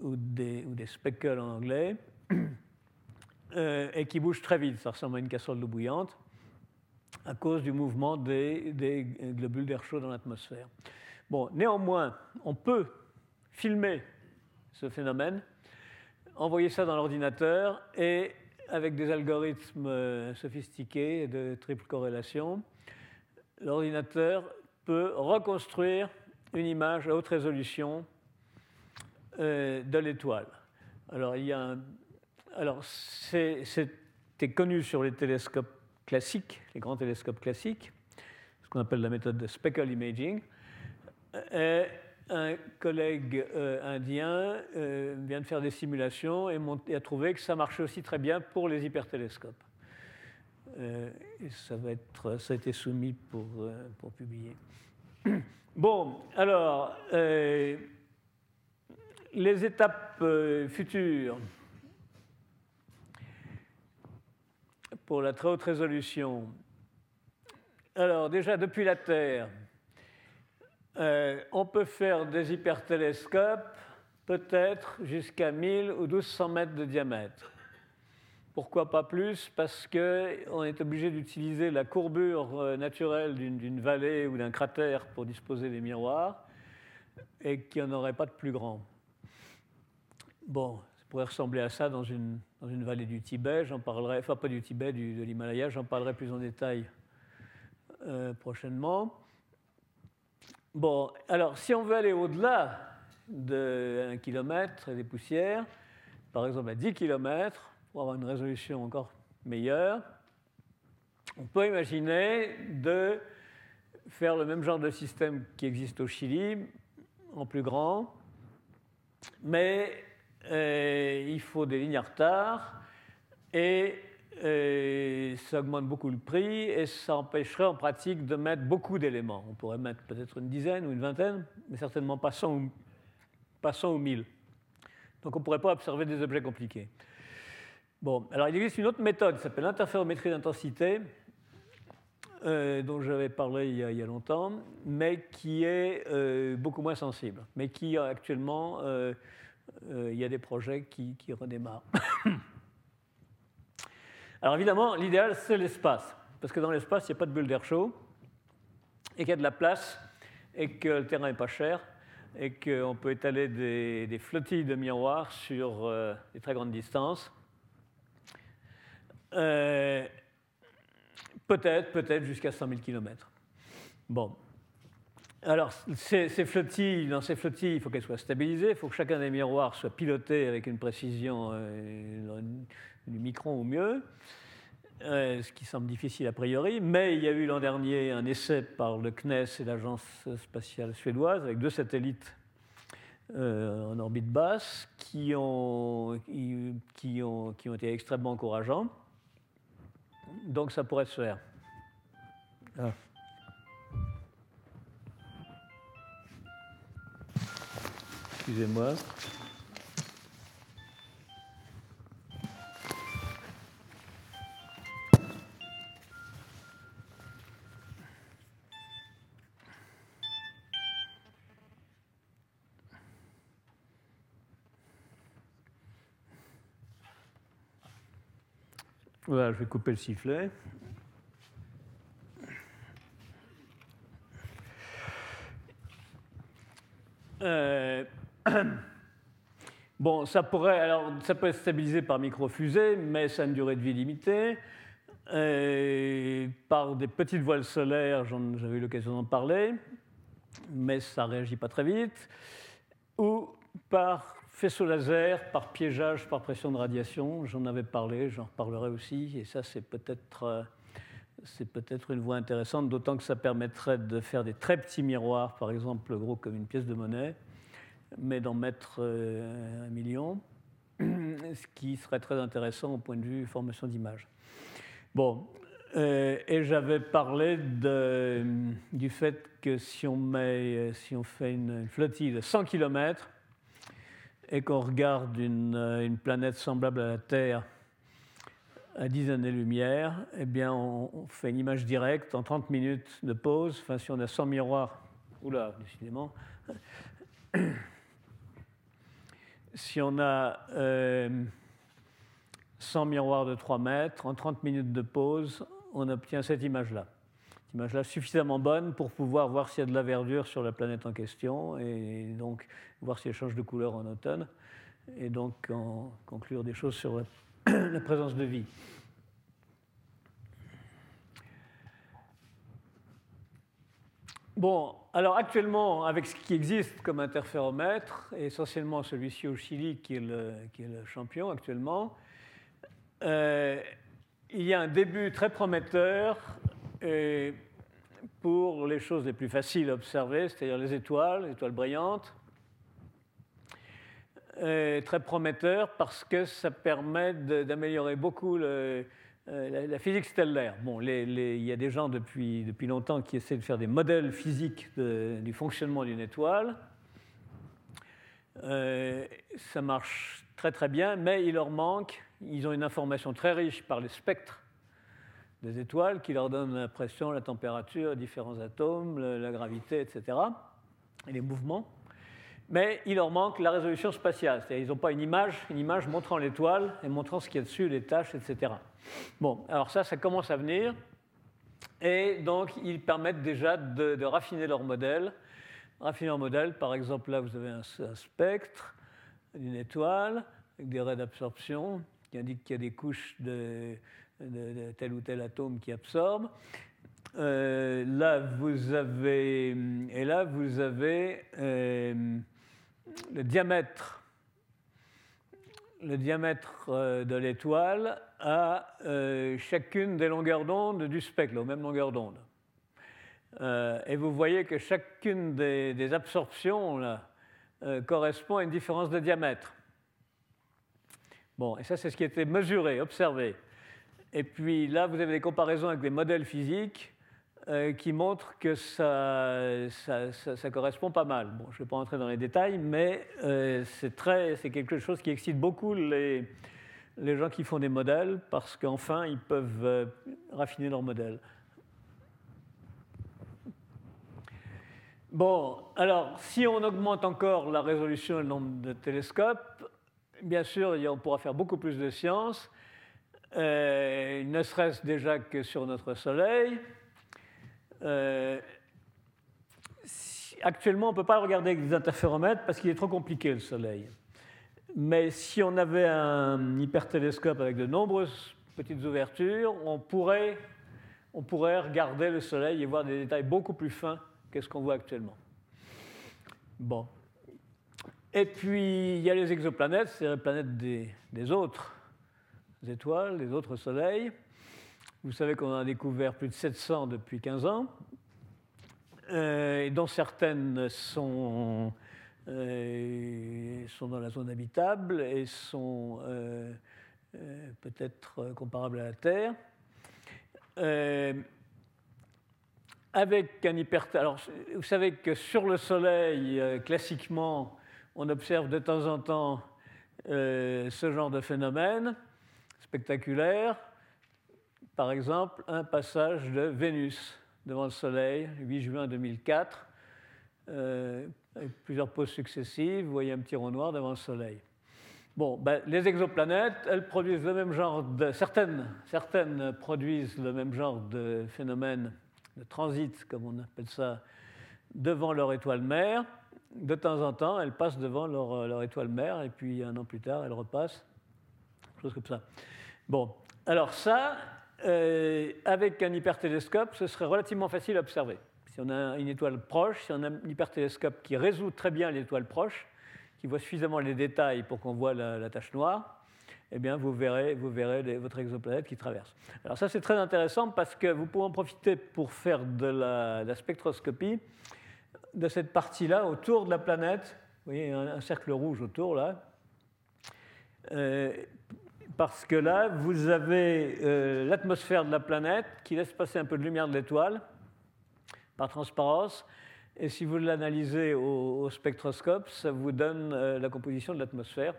ou ou des speckles en anglais, Euh, et qui bouge très vite. Ça ressemble à une casserole d'eau bouillante à cause du mouvement des, globules d'air chaud dans l'atmosphère. Bon, néanmoins, on peut filmer ce phénomène, envoyer ça dans l'ordinateur et avec des algorithmes euh, sophistiqués de triple corrélation, l'ordinateur peut reconstruire une image à haute résolution euh, de l'étoile. Alors, il y a un alors, c'était connu sur les télescopes classiques, les grands télescopes classiques, ce qu'on appelle la méthode de speckle imaging. Un collègue euh, indien euh, vient de faire des simulations et, a trouvé que ça marchait aussi très bien pour les hypertélescopes. Euh, et ça, va être, ça a été soumis pour, pour publier. Bon, alors, les étapes futures. Pour la très haute résolution. Alors déjà, depuis la Terre, euh, on peut faire des hypertélescopes peut-être jusqu'à 1000 ou 1200 mètres de diamètre. Pourquoi pas plus? Parce qu'on est obligé d'utiliser la courbure euh, naturelle d'une vallée ou d'un cratère pour disposer des miroirs et qu'il n'y en aurait pas de plus grand. Bon, ça pourrait ressembler à ça dans une dans une vallée du Tibet. J'en parlerai, enfin pas du Tibet, de l'Himalaya, j'en parlerai plus en détail euh, prochainement. Bon, alors si on veut aller au-delà de 1 km et des poussières, par exemple à 10 km, pour avoir une résolution encore meilleure, on peut imaginer de faire le même genre de système qui existe au Chili, en plus grand, mais euh, il faut des lignes à retard et euh, ça augmente beaucoup le prix et ça empêcherait en pratique de mettre beaucoup d'éléments. On pourrait mettre peut-être une dizaine ou une vingtaine, mais certainement pas 100 ou, pas 100 ou 1000. Donc on ne pourrait pas observer des objets compliqués. Bon, alors il existe une autre méthode qui s'appelle l'interférométrie d'intensité, euh, dont j'avais parlé il y, a, longtemps, mais qui est beaucoup moins sensible, mais qui actuellement, il y a des projets qui, redémarrent. alors évidemment, l'idéal, c'est l'espace, parce que dans l'espace, il n'y a pas de bulle d'air chaud, et qu'il y a de la place, et que le terrain n'est pas cher, et qu'on peut étaler des, flottilles de miroirs sur des très grandes distances. Euh, peut-être, peut-être jusqu'à 100 000 km. Bon. Alors, ces, flottilles, dans ces flottilles, il faut qu'elles soient stabilisées, il faut que chacun des miroirs soit piloté avec une précision euh, du micron ou mieux, euh, ce qui semble difficile a priori. Mais il y a eu l'an dernier un essai par le CNES et l'Agence spatiale suédoise avec deux satellites en orbite basse qui ont, qui, ont, qui ont été extrêmement encourageants. Donc ça pourrait se faire. Ah. Excusez-moi. Voilà, je vais couper le sifflet. Euh, bon, ça pourrait, alors, ça peut être stabilisé par microfusée, mais ça a une durée de vie limitée. Par des petites voiles solaires, j'avais eu l'occasion d'en parler, mais ça ne réagit pas très vite. Ou par faisceau laser par piégeage par pression de radiation, j'en avais parlé, j'en reparlerai aussi, et ça c'est peut-être euh, c'est peut-être une voie intéressante, d'autant que ça permettrait de faire des très petits miroirs, par exemple gros comme une pièce de monnaie, mais d'en mettre euh, un million, ce qui serait très intéressant au point de vue formation d'image. Bon, euh, et j'avais parlé du fait que si on, met, si on fait une flottille de 100 km, et qu'on regarde euh, une, planète semblable à la Terre à 10 années-lumière, eh bien, on, fait une image directe en 30 minutes de pause. Enfin, si on a 100 miroirs, oula, décidément. Si on a 100 euh, miroirs de 3 mètres, en 30 minutes de pause, on obtient cette image-là image-là suffisamment bonne pour pouvoir voir s'il y a de la verdure sur la planète en question et donc voir si elle change de couleur en automne et donc conclure des choses sur la, présence de vie. Bon, alors actuellement, avec ce qui existe comme interféromètre, et essentiellement celui-ci au Chili qui est le, champion actuellement, euh, il y a un début très prometteur et pour les choses les plus faciles à observer, c'est-à-dire les étoiles, les étoiles brillantes. très prometteur parce que ça permet d'améliorer beaucoup le, euh, la, physique stellaire. Bon, il y a des gens depuis, depuis longtemps qui essaient de faire des modèles physiques du fonctionnement d'une étoile. Euh, ça marche très très bien, mais il leur manque, ils ont une information très riche par les spectres des étoiles qui leur donnent la pression, la température, différents atomes, la gravité, etc., et les mouvements. Mais il leur manque la résolution spatiale, c'est-à-dire ils n'ont pas une image, une image montrant l'étoile et montrant ce qu'il y a dessus, les tâches, etc. Bon, alors ça, ça commence à venir, et donc ils permettent déjà de, raffiner leur modèle. Raffiner leur modèle, par exemple, là vous avez un, spectre d'une étoile avec des raies d'absorption qui indiquent qu'il y a des couches de, de, tel ou tel atome qui absorbe. Euh, là, vous avez, et là, vous avez euh, le diamètre, le diamètre euh, de l'étoile à chacune des longueurs d'onde du spectre, aux mêmes longueurs d'onde. et vous voyez que chacune des, absorptions là, correspond à une différence de diamètre. Bon, et ça, c'est ce qui a été mesuré, observé. Et puis là, vous avez des comparaisons avec des modèles physiques euh, qui montrent que ça, ça, correspond pas mal. Bon, je ne vais pas entrer dans les détails, mais euh, c'est quelque chose qui excite beaucoup les, les gens qui font des modèles parce qu'enfin, ils peuvent euh, raffiner leurs modèles. Bon, alors, si on augmente encore la résolution et le nombre de télescopes, bien sûr, on pourra faire beaucoup plus de sciences, euh, ne serait-ce déjà que sur notre Soleil. Euh, actuellement, on ne peut pas regarder avec des interféromètres parce qu'il est trop compliqué, le Soleil. Mais si on avait un hypertélescope avec de nombreuses petites ouvertures, on pourrait, on pourrait regarder le Soleil et voir des détails beaucoup plus fins Qu'est-ce qu'on voit actuellement. Bon. Et puis, il y a les exoplanètes, c'est les planètes des, autres étoiles, des autres soleils. Vous savez qu'on en a découvert plus de 700 depuis 15 ans, euh, et dont certaines sont, euh, sont dans la zone habitable et sont euh, peut-être comparables à la Terre avec un Alors, vous savez que sur le Soleil, euh, classiquement, on observe de temps en temps euh, ce genre de phénomène spectaculaire. Par exemple, un passage de Vénus devant le Soleil, 8 juin 2004, euh, avec plusieurs poses successives. Vous voyez un petit rond noir devant le Soleil. Bon, ben, les exoplanètes, elles produisent le même genre de. Certaines, certaines produisent le même genre de phénomène de transit, comme on appelle ça, devant leur étoile mère. De temps en temps, elles passent devant leur, leur étoile mère, et puis un an plus tard, elles repassent. Chose comme ça. Bon, alors ça, euh, avec un hypertélescope, ce serait relativement facile à observer. Si on a une étoile proche, si on a un hypertélescope qui résout très bien l'étoile proche, qui voit suffisamment les détails pour qu'on voit la, la tache noire, eh bien, vous verrez, votre exoplanète qui traverse. Alors ça, c'est très intéressant parce que vous pouvez en profiter pour faire de la, spectroscopie de cette partie-là autour de la planète. Vous voyez, un, un cercle rouge autour, là. Euh, parce que là, vous avez euh, l'atmosphère de la planète qui laisse passer un peu de lumière de l'étoile par transparence. Et si vous l'analysez au, spectroscope, ça vous donne euh, la composition de l'atmosphère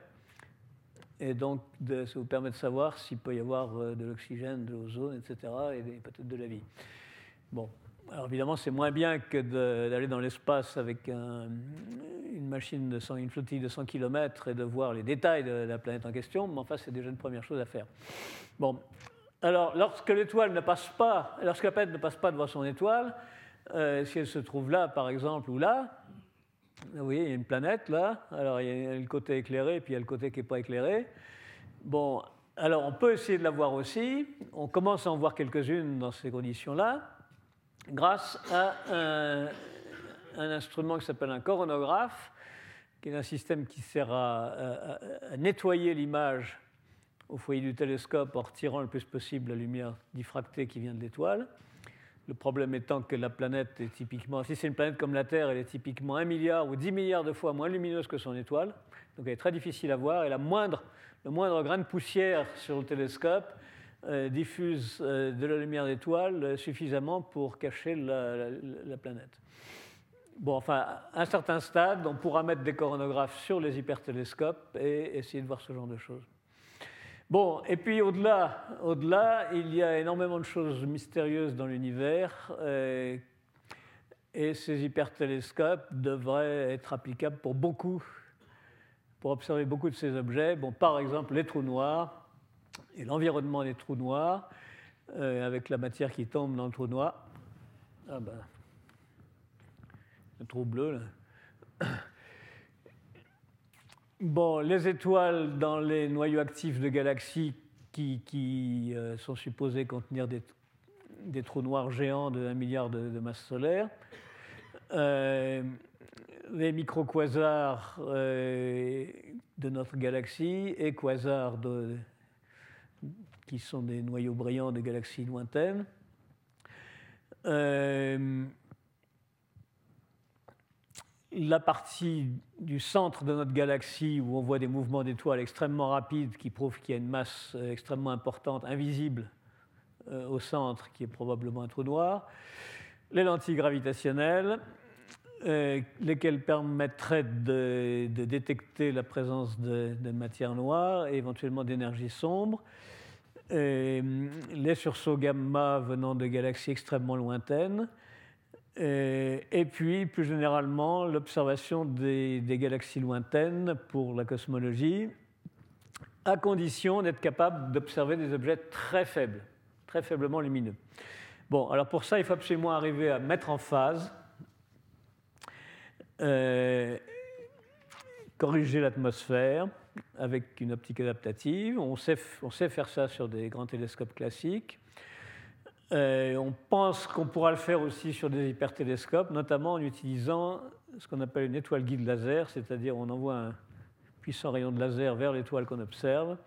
et donc ça vous permet de savoir s'il peut y avoir euh, de l'oxygène, de l'ozone, etc., et peut-être de la vie. Bon, alors évidemment, c'est moins bien que d'aller dans l'espace avec une machine de 100, une flottille de 100 km et de voir les détails de la planète en question, mais enfin, c'est déjà une première chose à faire. Bon, alors lorsque l'étoile ne passe pas, lorsque la planète ne passe pas devant son étoile, euh, si elle se trouve là, par exemple, ou là, vous voyez, il y a une planète là, alors il y a le côté éclairé, puis il y a le côté qui n'est pas éclairé. Bon, alors on peut essayer de la voir aussi. On commence à en voir quelques-unes dans ces conditions-là, grâce à un, instrument qui s'appelle un coronographe, qui est un système qui sert à, à nettoyer l'image au foyer du télescope en retirant le plus possible la lumière diffractée qui vient de l'étoile. Le problème étant que la planète est typiquement, si c'est une planète comme la Terre, elle est typiquement un milliard ou 10 milliards de fois moins lumineuse que son étoile. Donc elle est très difficile à voir. Et la moindre, le moindre grain de poussière sur le télescope euh, diffuse euh, de la lumière d'étoile suffisamment pour cacher la, la, planète. Bon, enfin, à un certain stade, on pourra mettre des coronographes sur les hypertélescopes et essayer de voir ce genre de choses. Bon, et puis au-delà, au-delà, il y a énormément de choses mystérieuses dans l'univers, euh, et ces hypertélescopes devraient être applicables pour beaucoup, pour observer beaucoup de ces objets. Bon, par exemple, les trous noirs et l'environnement des trous noirs, euh, avec la matière qui tombe dans le trou noir. Ah ben, le trou bleu, là. Les étoiles dans les noyaux actifs de galaxies qui, euh, sont supposées contenir des, trous noirs géants de 1 milliard de, de masse solaire. Euh, les microquasars euh, de notre galaxie et quasars qui sont des noyaux brillants de galaxies lointaines la partie du centre de notre galaxie où on voit des mouvements d'étoiles extrêmement rapides qui prouvent qu'il y a une masse extrêmement importante, invisible euh, au centre, qui est probablement un trou noir. les lentilles gravitationnelles, euh, lesquelles permettraient de, détecter la présence de, matière noire et éventuellement d'énergie sombre, euh, les sursauts gamma venant de galaxies extrêmement lointaines, et puis plus généralement l'observation des, galaxies lointaines pour la cosmologie, à condition d'être capable d'observer des objets très faibles, très faiblement lumineux. Bon, alors pour ça, il faut absolument arriver à mettre en phase, euh, corriger l'atmosphère avec une optique adaptative. On sait, faire ça sur des grands télescopes classiques. Euh, on pense qu'on pourra le faire aussi sur des hypertélescopes, notamment en utilisant ce qu'on appelle une étoile guide laser, c'est-à-dire on envoie un puissant rayon de laser vers l'étoile qu'on observe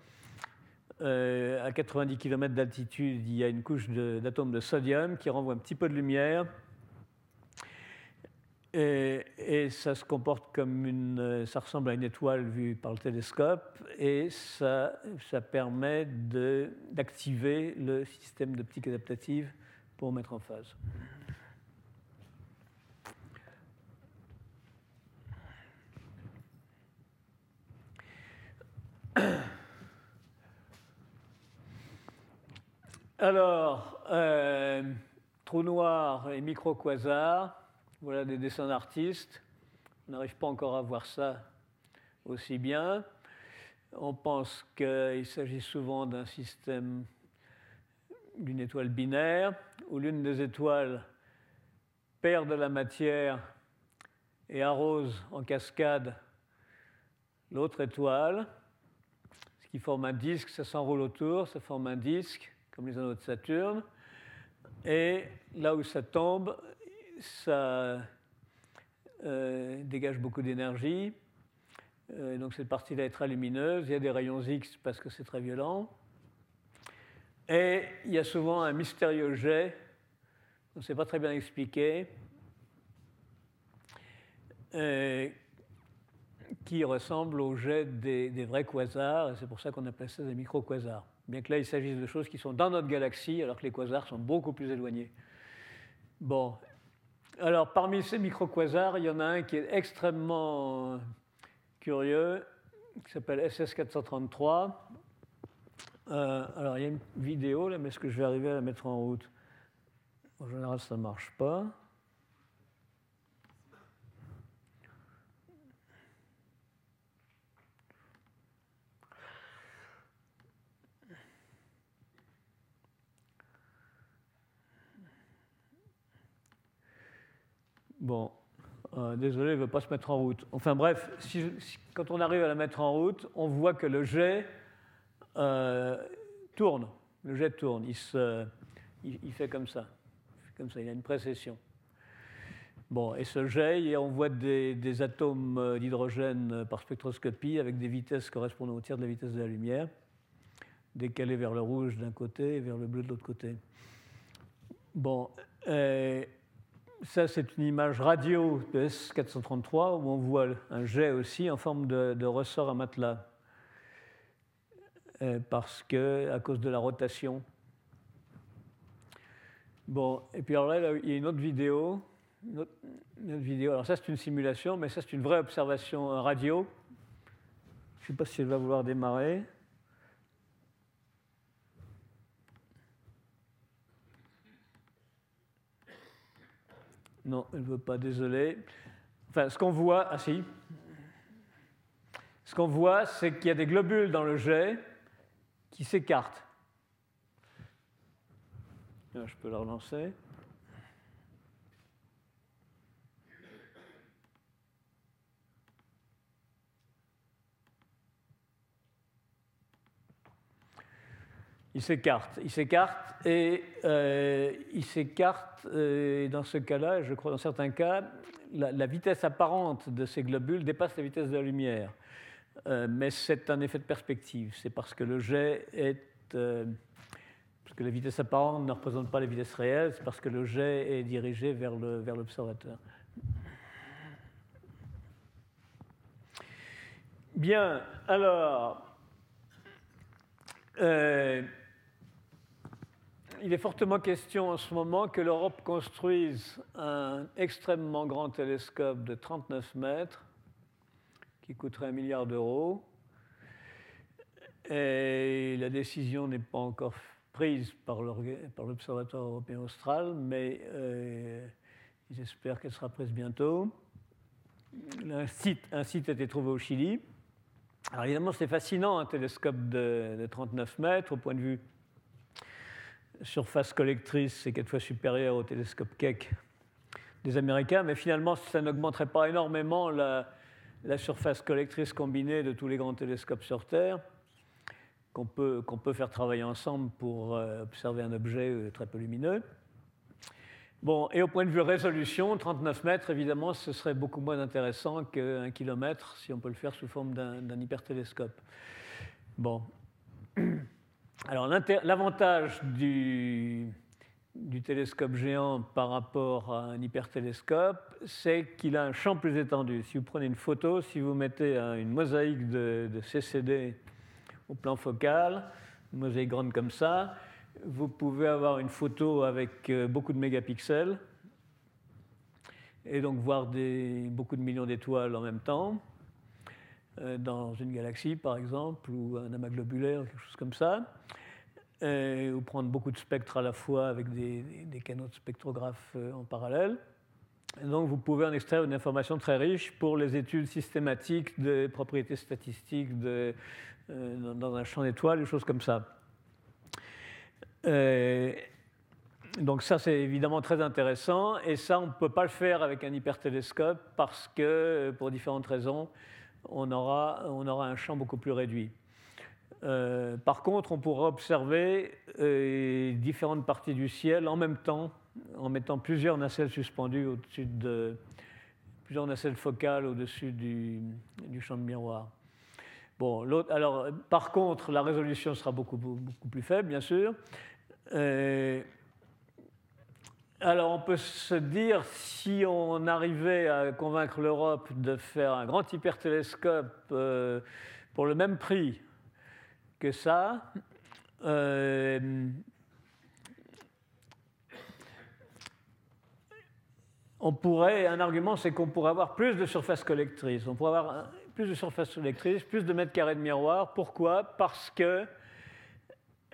euh, à 90 km d'altitude, il y a une couche d'atomes de, sodium qui renvoie un petit peu de lumière. Et, ça se comporte comme une. Ça ressemble à une étoile vue par le télescope, et ça, ça permet d'activer le système d'optique adaptative pour mettre en phase. Alors, euh, trou noir et micro-quasar, voilà des dessins d'artistes. On n'arrive pas encore à voir ça aussi bien. On pense qu'il s'agit souvent d'un système d'une étoile binaire, où l'une des étoiles perd de la matière et arrose en cascade l'autre étoile, ce qui forme un disque, ça s'enroule autour, ça forme un disque comme les anneaux de Saturne. Et là où ça tombe, ça euh, dégage beaucoup d'énergie. Euh, donc cette partie-là est très lumineuse. Il y a des rayons X parce que c'est très violent. Et il y a souvent un mystérieux jet, on ne sait pas très bien expliquer, euh, qui ressemble au jet des, vrais quasars, c'est pour ça qu'on appelle ça des micro-quasars bien que là il s'agisse de choses qui sont dans notre galaxie, alors que les quasars sont beaucoup plus éloignés. Bon, alors parmi ces micro-quasars, il y en a un qui est extrêmement curieux, qui s'appelle SS433. Euh, alors il y a une vidéo là, mais est-ce que je vais arriver à la mettre en route? En général, ça ne marche pas. Bon, euh, désolé, il ne veut pas se mettre en route. Enfin bref, quand on arrive à la mettre en route, on voit que le jet euh, tourne. Le jet tourne. Il, fait comme ça. comme ça. Il a une précession. Bon, et ce jet, on voit des, des atomes d'hydrogène par spectroscopie avec des vitesses correspondant au tiers de la vitesse de la lumière, décalées vers le rouge d'un côté et vers le bleu de l'autre côté. Bon, ça, c'est une image radio de S433 où on voit un jet aussi en forme de, ressort à matelas. Euh, parce que, à cause de la rotation. Bon, et puis alors là, il y a une autre vidéo. Une autre, vidéo. Alors ça, c'est une simulation, mais ça, c'est une vraie observation radio. Je ne sais pas si elle va vouloir démarrer. Non, elle ne veut pas, désolé. Enfin, ce qu'on voit, ah si. Ce qu'on voit, c'est qu'il y a des globules dans le jet qui s'écartent. Je peux la relancer. Il s'écarte. Il s'écarte et euh, il s'écarte, euh, dans ce cas-là, je crois dans certains cas, la, vitesse apparente de ces globules dépasse la vitesse de la lumière. Euh, mais c'est un effet de perspective. C'est parce que le jet est. parce que la vitesse apparente ne représente pas la vitesse réelle, c'est parce que le jet est dirigé vers l'observateur. Vers Bien, alors il est fortement question en ce moment que l'Europe construise un extrêmement grand télescope de 39 mètres qui coûterait un milliard d'euros. Et la décision n'est pas encore prise par l'Observatoire européen austral, mais euh, j'espère qu'elle sera prise bientôt. Un site, a été trouvé au Chili. Alors évidemment, c'est fascinant, un télescope de 39 mètres au point de vue surface collectrice, c'est quatre fois supérieur au télescope Keck des Américains, mais finalement, ça n'augmenterait pas énormément la, surface collectrice combinée de tous les grands télescopes sur Terre, qu'on peut, peut faire travailler ensemble pour euh, observer un objet euh, très peu lumineux. Bon, et au point de vue résolution, 39 mètres, évidemment, ce serait beaucoup moins intéressant qu'un kilomètre si on peut le faire sous forme d'un hypertélescope. Bon. Alors l'avantage du, télescope géant par rapport à un hypertélescope, c'est qu'il a un champ plus étendu. Si vous prenez une photo, si vous mettez une mosaïque de, CCD au plan focal, une mosaïque grande comme ça, vous pouvez avoir une photo avec euh, beaucoup de mégapixels et donc voir beaucoup de millions d'étoiles en même temps dans une galaxie par exemple ou un amas globulaire, quelque chose comme ça ou prendre beaucoup de spectres à la fois avec des, canaux de spectrographes euh, en parallèle. donc vous pouvez en extraire une information très riche pour les études systématiques des propriétés statistiques euh, dans un champ d'étoiles, des choses comme ça. Euh, donc ça, c'est évidemment très intéressant. Et ça, on ne peut pas le faire avec un hypertélescope parce que, pour différentes raisons, on aura, on aura un champ beaucoup plus réduit. Euh, par contre, on pourra observer euh, différentes parties du ciel en même temps, en mettant plusieurs nacelles suspendues au-dessus de plusieurs nacelles focales au-dessus du, champ de miroir. Bon, alors, par contre, la résolution sera beaucoup, beaucoup plus faible, bien sûr. Euh, alors, on peut se dire, si on arrivait à convaincre l'Europe de faire un grand hypertélescope pour le même prix, que ça. Euh, on pourrait, un argument, c'est qu'on pourrait avoir plus de surface collectrice. On pourrait avoir plus de surface collectrice, plus de mètres carrés de miroir. Pourquoi? Parce que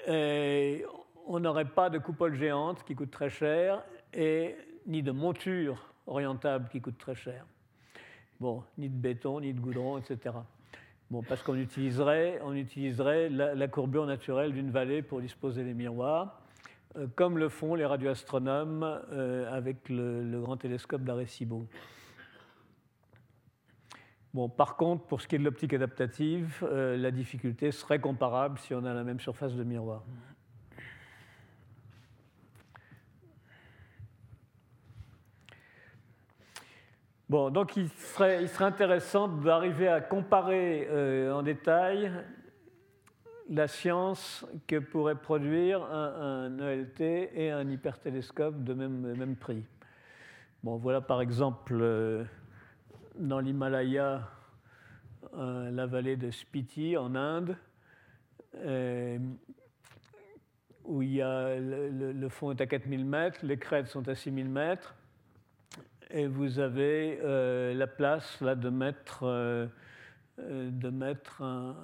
euh, on n'aurait pas de coupole géante qui coûte très cher et ni de monture orientable qui coûte très cher. Bon, ni de béton, ni de goudron, etc. Bon, parce qu'on utiliserait, on utiliserait la, courbure naturelle d'une vallée pour disposer des miroirs, euh, comme le font les radioastronomes euh, avec le, grand télescope d'Arecibo. Bon, par contre, pour ce qui est de l'optique adaptative, euh, la difficulté serait comparable si on a la même surface de miroir. Bon, donc il serait, intéressant d'arriver à comparer euh, en détail la science que pourrait produire un, ELT et un hypertélescope de même, prix. Bon, voilà par exemple euh, dans l'Himalaya, euh, la vallée de Spiti en Inde, où il y a le, fond est à 4000 mètres, les crêtes sont à 6000 mètres et vous avez euh, la place là, de mettre, euh, euh, de mettre un,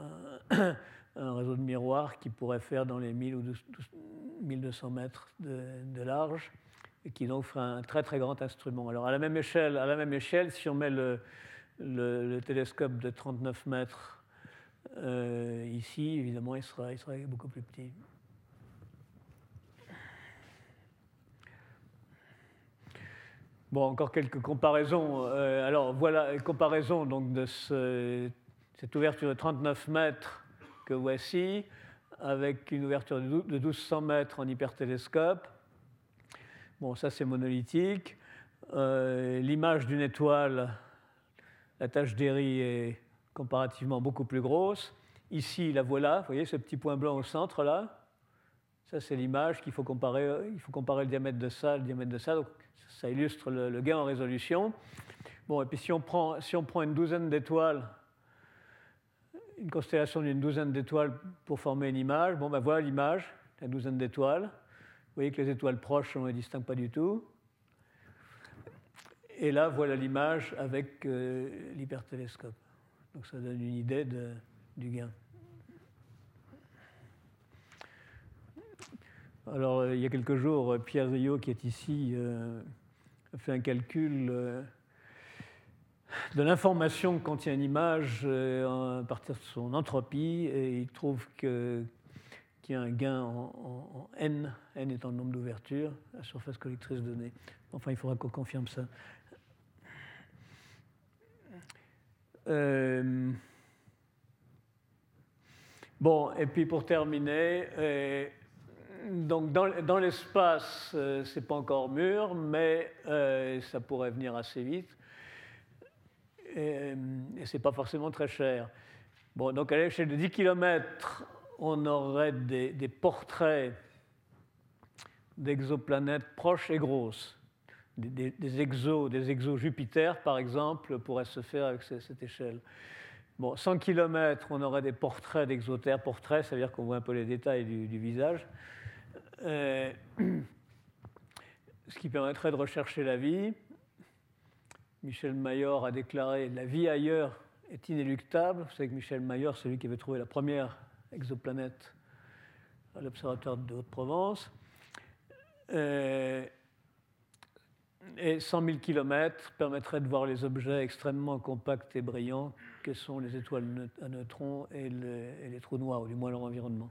réseau de miroirs qui pourrait faire dans les 1000 ou 1200 mètres de, large et qui donc ferait un très très grand instrument. Alors à la même échelle, à la même échelle si on met le, le, télescope de 39 mètres ici, évidemment, il sera, il sera beaucoup plus petit. Bon, encore quelques comparaisons. Euh, alors voilà, comparaison donc de cette ouverture de 39 mètres que voici, avec une ouverture de 1200 mètres en hypertélescope. Bon, ça c'est monolithique. Euh, l'image d'une étoile, la tache d'Erie est comparativement beaucoup plus grosse. Ici, la voilà, vous voyez ce petit point blanc au centre là? Ça c'est l'image qu'il faut comparer. Il faut comparer le diamètre de ça, le diamètre de ça. Donc, ça illustre le, gain en résolution. Bon, et puis si on prend, si on prend une douzaine d'étoiles, une constellation d'une douzaine d'étoiles pour former une image, bon ben voilà l'image, la douzaine d'étoiles. voyez que les étoiles proches, on ne les distingue pas du tout. Et là, voilà l'image avec euh, l'hypertélescope. Donc ça donne une idée du gain. Alors, euh, il y a quelques jours, Pierre Rio, qui est ici, euh, fait un calcul de l'information que contient une image à partir de son entropie, et il trouve qu'il y a un gain en, n, n étant le nombre d'ouvertures, la surface collectrice donnée. Enfin, il faudra qu'on confirme ça. Euh, bon, et puis pour terminer, euh, donc dans, l'espace, euh, c'est pas encore mûr, mais ça pourrait venir assez vite. Et, et c'est pas forcément très cher. Bon, donc à l'échelle de 10 km, on aurait des, portraits d'exoplanètes proches et grosses. Des, des, exos, des exos Jupiter, par exemple, pourraient se faire avec cette échelle. Bon, 100 km, on aurait des portraits d'exotères. Portraits, ça veut dire qu'on voit un peu les détails du, visage. Euh, ce qui permettrait de rechercher la vie. Michel Mayor a déclaré La vie ailleurs est inéluctable. Vous savez que Michel Mayor, celui qui avait trouvé la première exoplanète à l'Observatoire de Haute-Provence. Euh, et 100 000 km permettrait de voir les objets extrêmement compacts et brillants que sont les étoiles à neutrons et les trous noirs, ou du moins leur environnement.